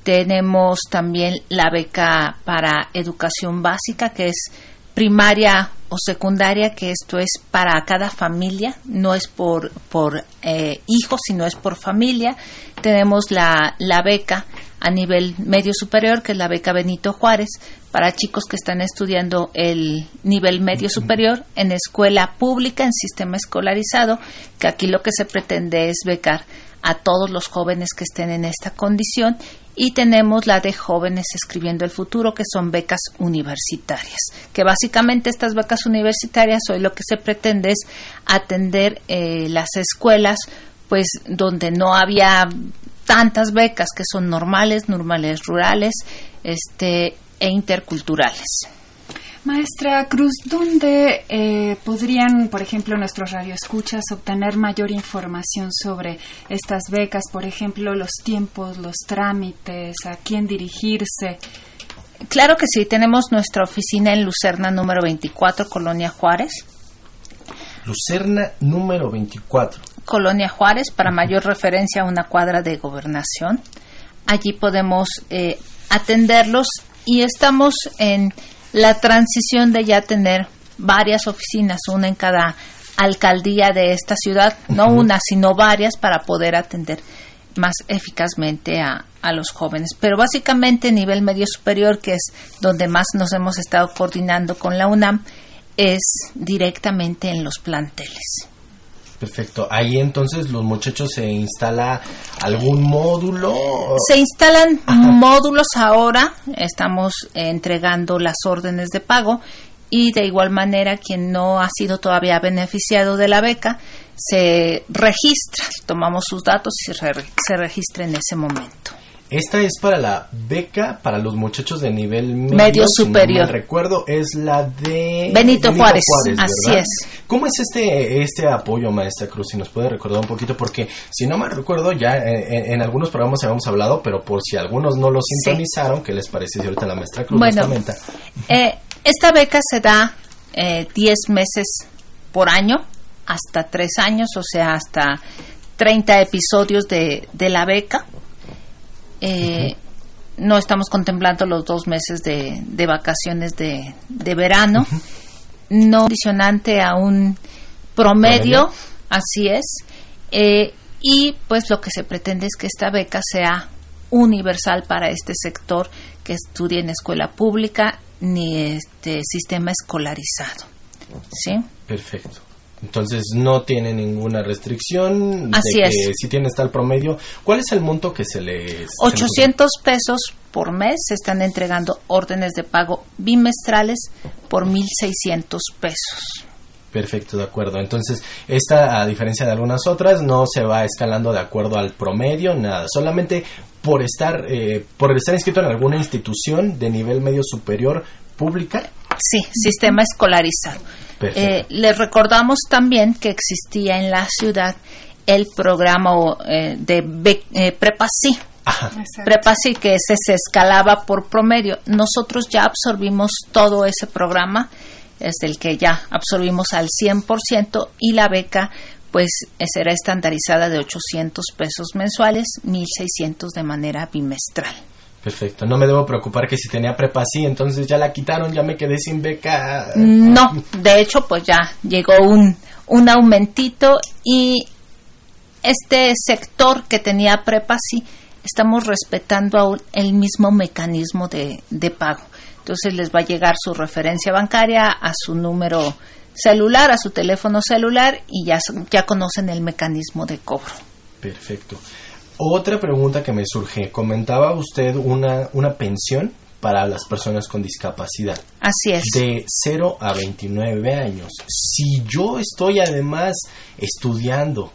Tenemos también la beca para educación básica, que es primaria o secundaria, que esto es para cada familia, no es por, por eh, hijos, sino es por familia. Tenemos la, la beca a nivel medio superior, que es la beca Benito Juárez, para chicos que están estudiando el nivel medio superior en escuela pública, en sistema escolarizado, que aquí lo que se pretende es becar a todos los jóvenes que estén en esta condición. Y tenemos la de jóvenes escribiendo el futuro que son becas universitarias que básicamente estas becas universitarias hoy lo que se pretende es atender eh, las escuelas pues donde no había tantas becas que son normales normales rurales este e interculturales Maestra Cruz, ¿dónde eh, podrían, por ejemplo, nuestros radioescuchas obtener mayor información sobre estas becas? Por ejemplo, los tiempos, los trámites, a quién dirigirse. Claro que sí, tenemos nuestra oficina en Lucerna número 24, Colonia Juárez. Lucerna número 24. Colonia Juárez, para mayor referencia a una cuadra de gobernación. Allí podemos eh, atenderlos y estamos en la transición de ya tener varias oficinas, una en cada alcaldía de esta ciudad, no una, sino varias para poder atender más eficazmente a, a los jóvenes. Pero básicamente nivel medio superior, que es donde más nos hemos estado coordinando con la UNAM, es directamente en los planteles. Perfecto. Ahí entonces los muchachos se instala algún módulo. Se instalan módulos ahora. Estamos entregando las órdenes de pago y de igual manera quien no ha sido todavía beneficiado de la beca se registra. Tomamos sus datos y se, re- se registra en ese momento. Esta es para la beca para los muchachos de nivel medio, Medio si no superior. recuerdo, es la de Benito Juárez, así ¿verdad? es. ¿Cómo es este este apoyo, maestra Cruz? Si nos puede recordar un poquito, porque si no mal recuerdo, ya en, en- en algunos programas habíamos hablado, pero por si algunos no lo sintonizaron, ¿qué les parece si ahorita la maestra Cruz Bueno. Eh, esta beca se da eh, 10 meses por año, hasta 3 años, o sea, hasta 30 episodios de, de la beca. Eh, No estamos contemplando los dos meses de, de vacaciones de, de verano. No condicionante a un promedio, Promedio. así es. Eh, y pues lo que se pretende es que esta beca sea universal para este sector que estudie en escuela pública ni este sistema escolarizado. ¿Sí? Perfecto. Entonces no tiene ninguna restricción Así de que es. si tienes tal promedio. ¿Cuál es el monto que se les 800 pesos por mes se están entregando órdenes de pago bimestrales por 1.600 pesos. Perfecto, de acuerdo. Entonces, esta, a diferencia de algunas otras, no se va escalando de acuerdo al promedio, nada. Solamente por estar, eh, por estar inscrito en alguna institución de nivel medio superior pública. Sí, sistema escolarizado. Eh, les recordamos también que existía en la ciudad el programa eh, de eh, Prepa Sí. Prepa Sí, que ese se escalaba por promedio. Nosotros ya absorbimos todo ese programa, es el que ya absorbimos al 100% y la beca pues eh, será estandarizada de 800 pesos mensuales, 1.600 de manera bimestral. Perfecto. No me debo preocupar que si tenía prepa sí, entonces ya la quitaron, ya me quedé sin beca. No, de hecho, pues ya llegó un, un aumentito y este sector que tenía prepa, sí, estamos respetando aún el mismo mecanismo de, de pago. Entonces les va a llegar su referencia bancaria a su número celular, a su teléfono celular y ya, ya conocen el mecanismo de cobro. Perfecto. Otra pregunta que me surge. Comentaba usted una, una pensión para las personas con discapacidad. Así es. De 0 a 29 años. Si yo estoy además estudiando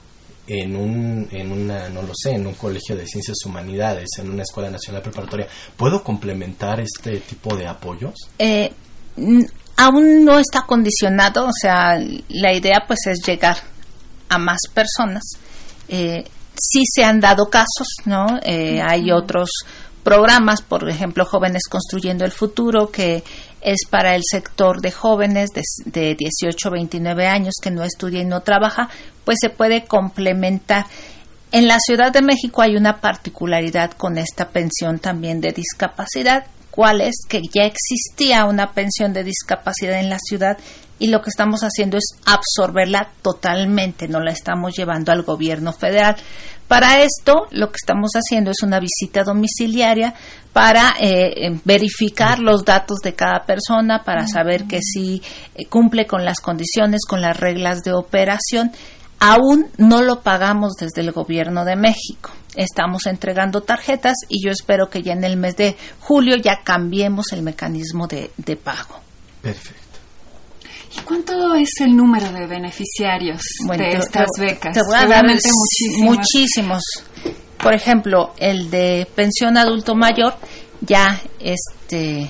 en un, en una, no lo sé, en un colegio de ciencias humanidades, en una escuela nacional preparatoria, ¿puedo complementar este tipo de apoyos? eh, aún no está condicionado, o sea, la idea pues es llegar a más personas. Eh, sí se han dado casos, ¿no? Eh, Hay otros programas, por ejemplo, Jóvenes Construyendo el Futuro, que es para el sector de jóvenes de, de 18 a 29 años que no estudia y no trabaja, pues se puede complementar. En la Ciudad de México hay una particularidad con esta pensión también de discapacidad, cuál es que ya existía una pensión de discapacidad en la ciudad y lo que estamos haciendo es absorberla totalmente, no la estamos llevando al gobierno federal. Para esto, lo que estamos haciendo es una visita domiciliaria para eh, eh, verificar los datos de cada persona, para saber que sí eh, cumple con las condiciones, con las reglas de operación. Aún no lo pagamos desde el gobierno de México. Estamos entregando tarjetas y yo espero que ya en el mes de julio ya cambiemos el mecanismo de, de pago. Perfecto. ¿Y cuánto es el número de beneficiarios Bueno, de te- estas te- becas? Te voy a dar muchísimos. muchísimos. Por ejemplo, el de pensión adulto mayor, ya este,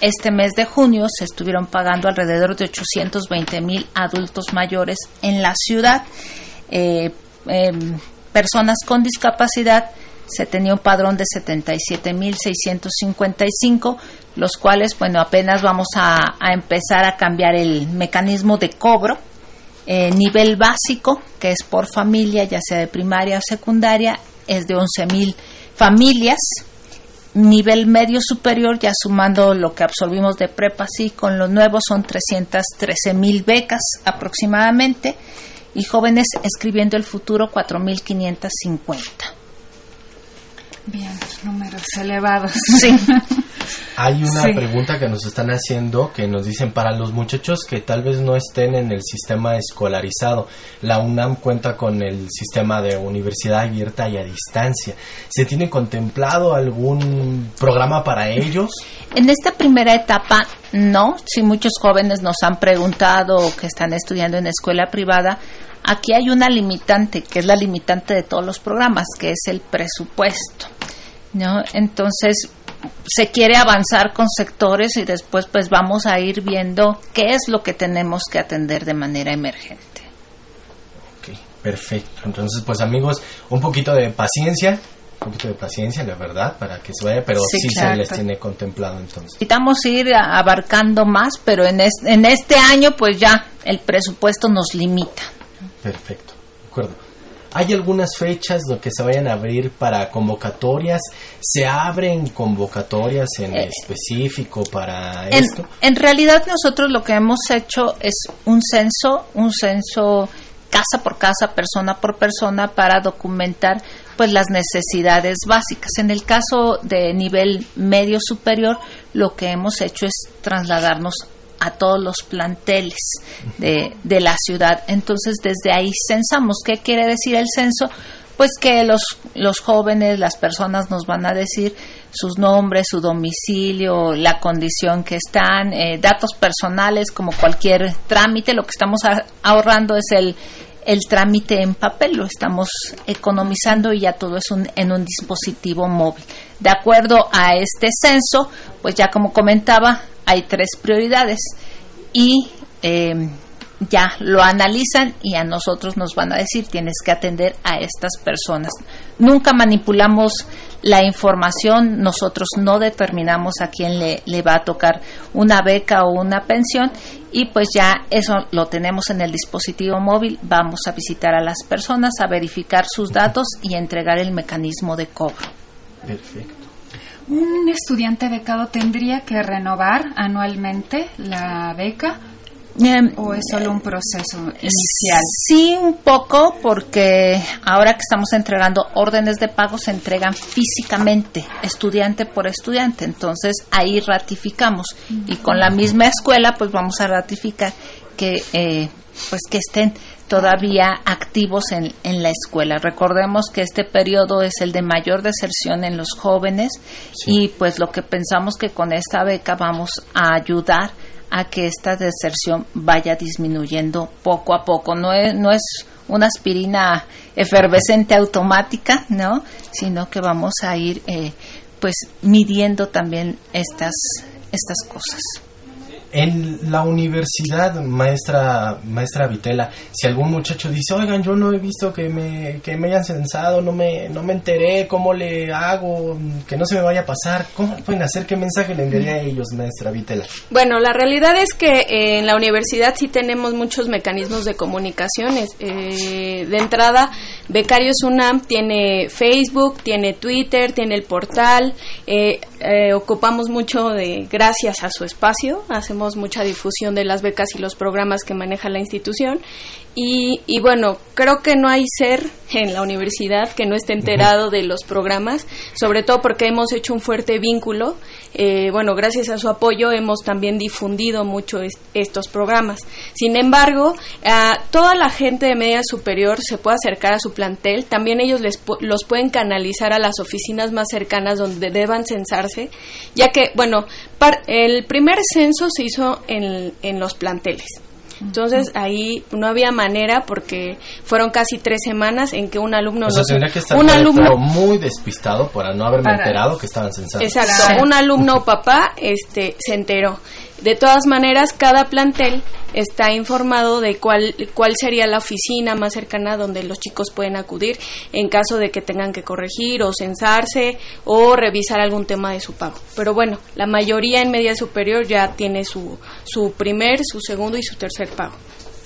este mes de junio se estuvieron pagando alrededor de 820 mil adultos mayores en la ciudad. Eh, em, personas con discapacidad se tenía un padrón de 77.655, los cuales, bueno, apenas vamos a, a empezar a cambiar el mecanismo de cobro. Eh, nivel básico, que es por familia, ya sea de primaria o secundaria, es de 11.000 familias. nivel medio superior, ya sumando lo que absolvimos de prepa, sí, con los nuevos son 313 mil becas aproximadamente y jóvenes escribiendo el futuro 4.550. Bien, números elevados. Sí. Hay una Sí. pregunta que nos están haciendo que nos dicen para los muchachos que tal vez no estén en el sistema escolarizado. La UNAM cuenta con el sistema de universidad abierta y a distancia. ¿Se tiene contemplado algún programa para ellos? En esta primera etapa, no. Si muchos jóvenes nos han preguntado que están estudiando en escuela privada, aquí hay una limitante, que es la limitante de todos los programas, que es el presupuesto. ¿no? Entonces, se quiere avanzar con sectores y después pues vamos a ir viendo qué es lo que tenemos que atender de manera emergente. Ok, perfecto. Entonces, pues amigos, un poquito de paciencia, un poquito de paciencia, la verdad, para que se vaya, pero Sí, sí, se les tiene contemplado entonces. Necesitamos ir abarcando más, pero en, es- en este año pues ya el presupuesto nos limita. Perfecto, de acuerdo. ¿Hay algunas fechas lo que se vayan a abrir para convocatorias? ¿Se abren convocatorias en Eh, específico para En, esto? en realidad nosotros lo que hemos hecho es un censo, un censo casa por casa, persona por persona para documentar pues las necesidades básicas. En el caso de nivel medio superior, lo que hemos hecho es trasladarnos a todos los planteles de, de la ciudad. Entonces, desde ahí censamos. ¿Qué quiere decir el censo? Pues que los, los jóvenes, las personas nos van a decir sus nombres, su domicilio, la condición que están, eh, datos personales como cualquier trámite. Lo que estamos ahorrando es el, el trámite en papel, lo estamos economizando y ya todo es un- en un dispositivo móvil. De acuerdo a este censo, pues ya como comentaba, hay tres prioridades y eh, ya lo analizan y a nosotros nos van a decir tienes que atender a estas personas. Nunca manipulamos la información, nosotros no determinamos a quién le, le va a tocar una beca o una pensión y pues ya eso lo tenemos en el dispositivo móvil, vamos a visitar a las personas, a verificar sus datos y entregar el mecanismo de cobro. Perfecto. ¿Un estudiante becado tendría que renovar anualmente la beca Em, o es solo un proceso inicial? Sí, un poco, porque ahora que estamos entregando órdenes de pago, se entregan físicamente, estudiante por estudiante. Entonces ahí ratificamos. Y con la misma escuela, pues vamos a ratificar que, eh, pues que estén todavía activos en, en la escuela. Recordemos que este periodo es el de mayor deserción en los jóvenes y pues lo que pensamos que con esta beca vamos a ayudar a que esta deserción vaya disminuyendo poco a poco. No es, no es una aspirina efervescente automática, ¿no? Sino que vamos a ir eh, pues midiendo también estas, estas cosas. En la universidad, maestra, maestra Vitela, si algún muchacho dice, oigan, yo no he visto que me, que me hayan censado, no me, no me enteré, ¿cómo le hago? Que no se me vaya a pasar. ¿Cómo pueden hacer? ¿Qué mensaje le enviaría a ellos, maestra Vitela? Bueno, la realidad es que eh, en la universidad sí tenemos muchos mecanismos de comunicaciones. Eh, de entrada, Becarios UNAM tiene Facebook, tiene Twitter, tiene el portal. eh, eh, ocupamos mucho de, gracias a su espacio, hacemos mucha difusión de las becas y los programas que maneja la institución. Y, y bueno, creo que no hay ser en la universidad que no esté enterado de los programas, sobre todo porque hemos hecho un fuerte vínculo. Eh, bueno, gracias a su apoyo hemos también difundido mucho es- estos programas. Sin embargo, a toda la gente de media superior se puede acercar a su plantel. También ellos les pu- los pueden canalizar a las oficinas más cercanas donde deban censarse, ya que, bueno, par- el primer censo se hizo en, en los planteles. Entonces ahí no había manera porque fueron casi tres semanas en que un alumno O sea, no tendría que estar un alumno muy despistado para no haberme Para- enterado que estaban censados. Exacto, un alumno o papá este, se enteró. De todas maneras, cada plantel está informado de cuál, cuál sería la oficina más cercana donde los chicos pueden acudir en caso de que tengan que corregir o censarse o revisar algún tema de su pago. Pero bueno, la mayoría en media superior ya tiene su, su primer, su segundo y su tercer pago.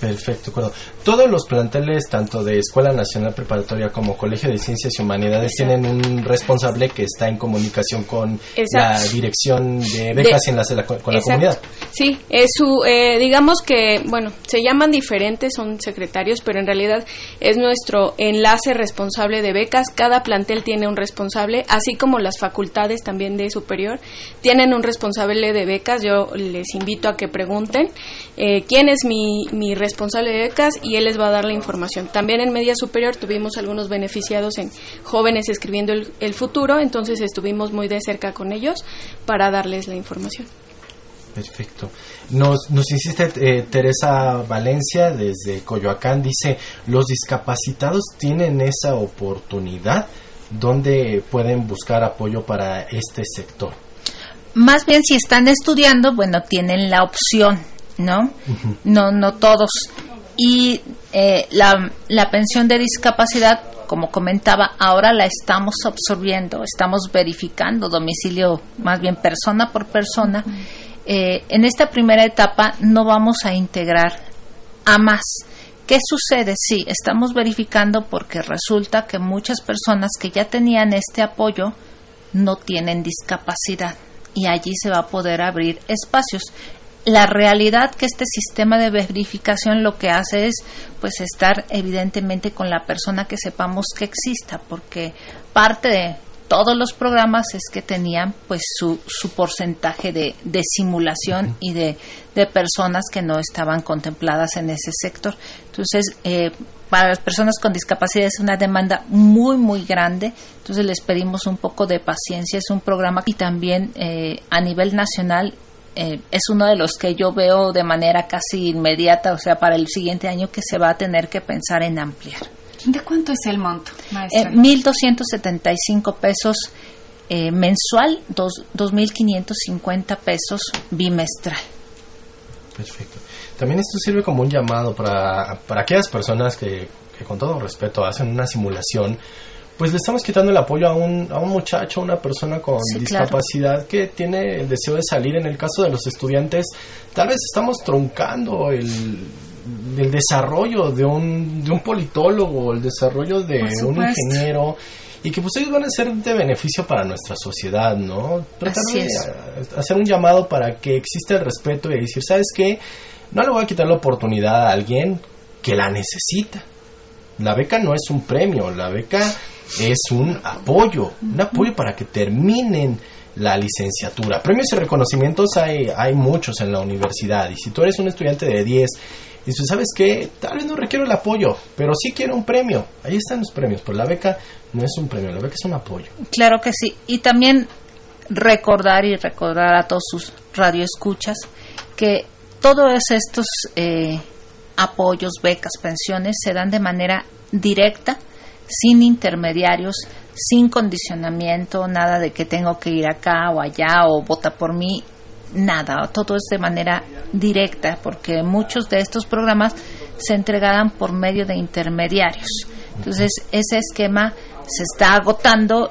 Perfecto, bueno. Todos los planteles, tanto de Escuela Nacional Preparatoria como Colegio de Ciencias y Humanidades, tienen un responsable que está en comunicación con la dirección de becas en la, con la comunidad. Sí, es su, eh, digamos que, bueno, se llaman diferentes, son secretarios, pero en realidad es nuestro enlace responsable de becas. Cada plantel tiene un responsable, así como las facultades también de superior tienen un responsable de becas. Yo les invito a que pregunten eh, quién es mi, mi responsable responsable de becas y él les va a dar la información. También en media superior tuvimos algunos beneficiados en jóvenes escribiendo el, futuro, entonces estuvimos muy de cerca con ellos para darles la información. Perfecto. Nos, nos insiste eh, Teresa Valencia desde Coyoacán, dice, los discapacitados tienen esa oportunidad donde pueden buscar apoyo para este sector. Más bien si están estudiando, bueno, tienen la opción ¿no? No, no todos. Y eh, la, la pensión de discapacidad, como comentaba, ahora la estamos absorbiendo, estamos verificando domicilio, más bien persona por persona. Eh, en esta primera etapa no vamos a integrar a más. ¿Qué sucede? Sí, estamos verificando porque resulta que muchas personas que ya tenían este apoyo no tienen discapacidad y allí se va a poder abrir espacios la realidad que este sistema de verificación lo que hace es pues estar evidentemente con la persona que sepamos que exista porque parte de todos los programas es que tenían pues su, su porcentaje de, de simulación y de, de, personas que no estaban contempladas en ese sector. Entonces, eh, para las personas con discapacidad es una demanda muy, muy grande. Entonces, les pedimos un poco de paciencia. Es un programa y también eh, a nivel nacional eh, es uno de los que yo veo de manera casi inmediata, o sea, para el siguiente año que se va a tener que pensar en ampliar. ¿De cuánto es el monto, maestra? 1.275 pesos eh, mensual, 2.550 pesos bimestral. Perfecto. También esto sirve como un llamado para, para aquellas personas que, que, con todo respeto, hacen una simulación pues le estamos quitando el apoyo a un, a un muchacho, a una persona con discapacidad que tiene el deseo de salir. En el caso de los estudiantes, tal vez estamos truncando el, el desarrollo de un, de un politólogo, el desarrollo de un ingeniero y que pues ellos van a ser de beneficio para nuestra sociedad, ¿no? Tratar de hacer un llamado para que exista el respeto y decir, ¿sabes qué? No le voy a quitar la oportunidad a alguien que la necesita. La beca no es un premio, la beca es un apoyo, un apoyo para que terminen la licenciatura. Premios y reconocimientos hay, hay muchos en la universidad y si tú eres un estudiante de 10 y tú sabes que tal vez no requiero el apoyo, pero sí quiero un premio, ahí están los premios, pero la beca no es un premio, la beca es un apoyo. Claro que sí, y también recordar y recordar a todos sus radioescuchas que todos estos eh, apoyos, becas, pensiones se dan de manera directa sin intermediarios, sin condicionamiento, nada de que tengo que ir acá o allá o vota por mí, nada, todo es de manera directa, porque muchos de estos programas se entregaban por medio de intermediarios. Entonces, ese esquema se está agotando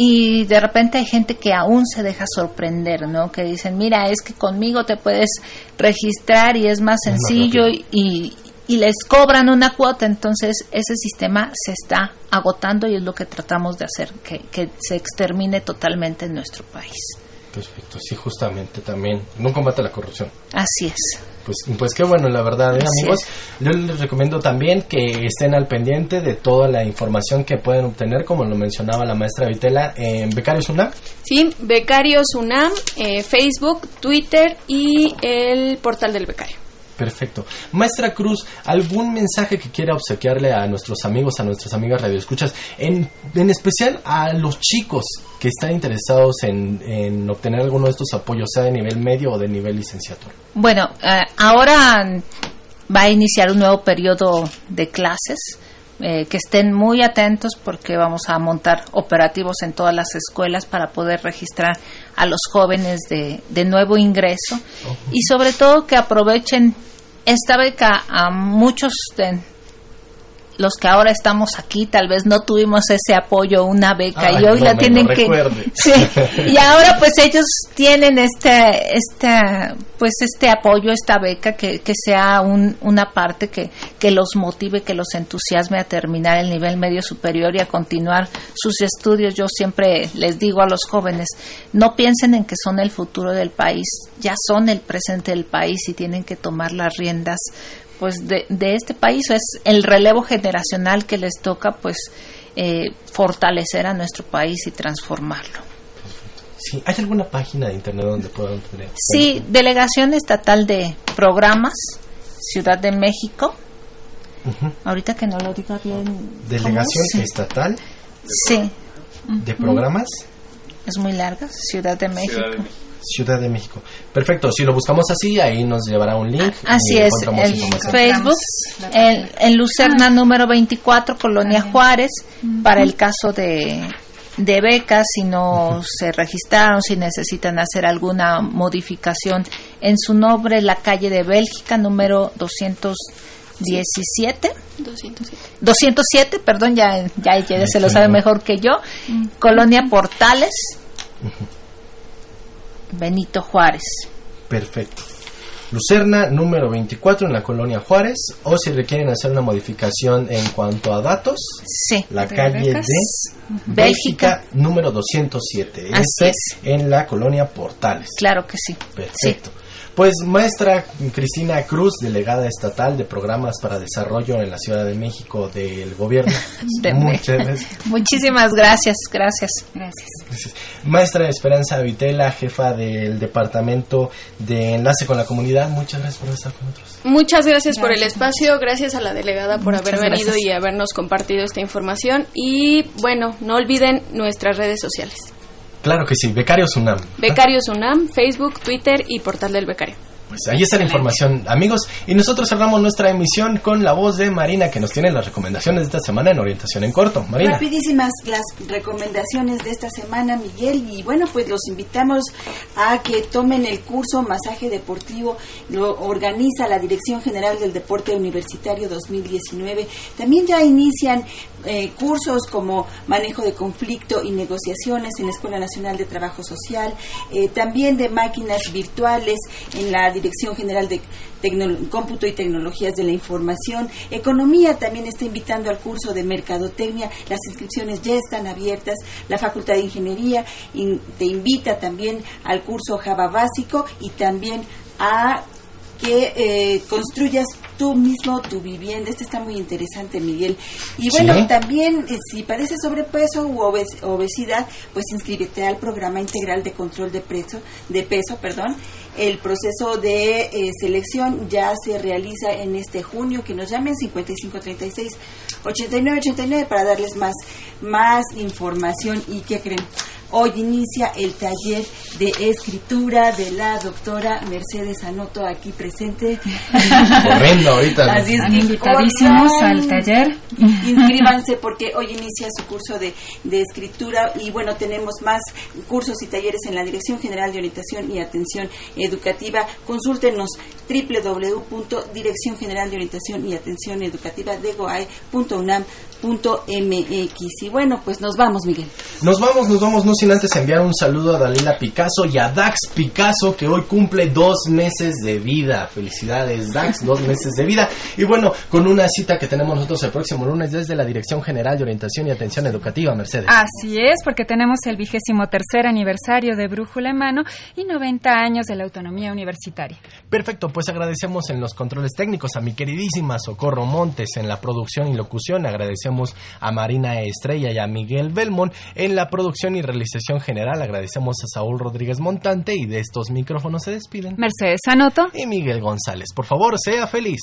y de repente hay gente que aún se deja sorprender, ¿no? Que dicen, mira, es que conmigo te puedes registrar y es más sencillo y, y les cobran una cuota, entonces ese sistema se está agotando y es lo que tratamos de hacer, que, que se extermine totalmente en nuestro país. Perfecto, sí, justamente también, no combate la corrupción. Así es. Pues, pues qué bueno, la verdad, ¿eh, amigos. Yo les recomiendo también que estén al pendiente de toda la información que pueden obtener, como lo mencionaba la maestra Vitela, en Becarios UNAM. Sí, Becarios UNAM, eh, Facebook, Twitter y el portal del becario. Perfecto. Maestra Cruz, ¿algún mensaje que quiera obsequiarle a nuestros amigos, a nuestras amigas radioescuchas, en, en especial a los chicos que están interesados en, obtener alguno de estos apoyos, sea de nivel medio o de nivel licenciatura? Bueno, eh, ahora va a iniciar un nuevo periodo de clases. Eh, que estén muy atentos porque vamos a montar operativos en todas las escuelas para poder registrar a los jóvenes de, de nuevo ingreso y sobre todo que aprovechen esta beca a muchos los que ahora estamos aquí tal vez no tuvimos ese apoyo, una beca Ay, y hoy no la tienen que sí, y ahora pues ellos tienen este esta pues este apoyo, esta beca que, que sea un, una parte que, que los motive, que los entusiasme a terminar el nivel medio superior y a continuar sus estudios. Yo siempre les digo a los jóvenes, no piensen en que son el futuro del país, ya son el presente del país y tienen que tomar las riendas pues de, de este país es el relevo generacional que les toca pues eh, fortalecer a nuestro país y transformarlo. Sí, ¿hay alguna página de internet donde puedan tener? Sí, Delegación Estatal de Programas, Ciudad de México. Ahorita que no lo diga bien. ¿cómo Delegación es? Estatal Sí, de Programas es muy larga, Ciudad de México. Ciudad de México. Perfecto, si lo buscamos así, ahí nos llevará un link. Así y es, información. Facebook, en, en Lucerna número 24, Colonia Juárez, para el caso de, de becas, si no se registraron, si necesitan hacer alguna modificación en su nombre, la calle de Bélgica número 217. 207. 207, perdón, ya, ya, ya se lo sabe mejor que yo. Colonia Portales, Benito Juárez. Perfecto. Lucerna número 24 en la colonia Juárez. O si requieren hacer una modificación en cuanto a datos, Sí. la De calle becas. de Bélgica. Bélgica número 207. Así Este es. en la colonia Portales. Claro que sí. Perfecto. Pues maestra Cristina Cruz, delegada estatal de programas para desarrollo en la Ciudad de México del gobierno. De- Muchas gracias. Muchísimas gracias, gracias. Gracias. Gracias. Maestra Esperanza Vitela, jefa del Departamento de Enlace con la Comunidad, muchas gracias por estar con nosotros. Muchas gracias, por el espacio, gracias a la delegada por Muchas haber venido gracias. y habernos compartido esta información. Y bueno, no olviden nuestras redes sociales. Claro que sí, Becarios UNAM. Becarios UNAM, Facebook, Twitter y Portal del Becario. Pues ahí está la información, amigos. Y nosotros cerramos nuestra emisión con la voz de Marina, que nos tiene las recomendaciones de esta semana en Orientación en Corto. Marina. Rapidísimas las recomendaciones de esta semana, Miguel. Y bueno, pues los invitamos a que tomen el curso Masaje Deportivo. Lo organiza la Dirección General del Deporte Universitario 2019. También ya inician eh, cursos como manejo de conflicto y negociaciones en la Escuela Nacional de Trabajo Social. eh, también de máquinas virtuales en la Dirección General de Cómputo y Tecnologías de la Información. Economía también está invitando al curso de Mercadotecnia. Las inscripciones ya están abiertas. La Facultad de Ingeniería in- te invita también al curso Java básico y también a que eh, construyas tú mismo tu vivienda. Este está muy interesante, Miguel. Y bueno, Sí. también eh, si padeces sobrepeso u obes- obesidad, pues inscríbete al programa integral de control de peso, de peso, perdón. El proceso de eh, selección ya se realiza en este junio, que nos llamen 5536 8989 para darles más más información y qué creen. Hoy inicia el taller de escritura de la doctora Mercedes Anoto aquí presente. Corriendo ahorita. Así es, invitadísimos corran. al taller. Inscríbanse porque hoy inicia su curso de, de escritura y bueno, tenemos más cursos y talleres en la Dirección General de Orientación y Atención Educativa. Consúltenos general de orientación de goae.unam.mx. Y bueno, pues nos vamos, Miguel. Nos vamos, nos vamos, no sin antes enviar un saludo a Dalila Picasso y a Dax Picasso, que hoy cumple dos meses de vida. Felicidades, Dax, dos meses de vida. Y bueno, con una cita que tenemos nosotros el próximo lunes desde la Dirección General de Orientación y Atención Educativa, Mercedes. Así es, porque tenemos el vigésimo tercer aniversario de Brújula en Mano y 90 años de la autonomía universitaria. Perfecto, pues agradecemos en los controles técnicos a mi queridísima Socorro Montes en la producción y locución. Agradecemos a Marina Estrella y a Miguel Belmont en la producción y realización general. Agradecemos a Saúl Rodríguez Montante y de estos micrófonos se despiden. Mercedes Anoto. Y Miguel González. Por favor, sea feliz.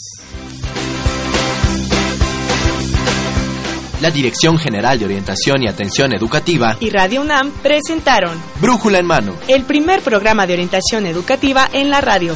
La Dirección General de Orientación y Atención Educativa, Y Radio UNAM presentaron Brújula en Mano. el primer programa de orientación educativa en la radio.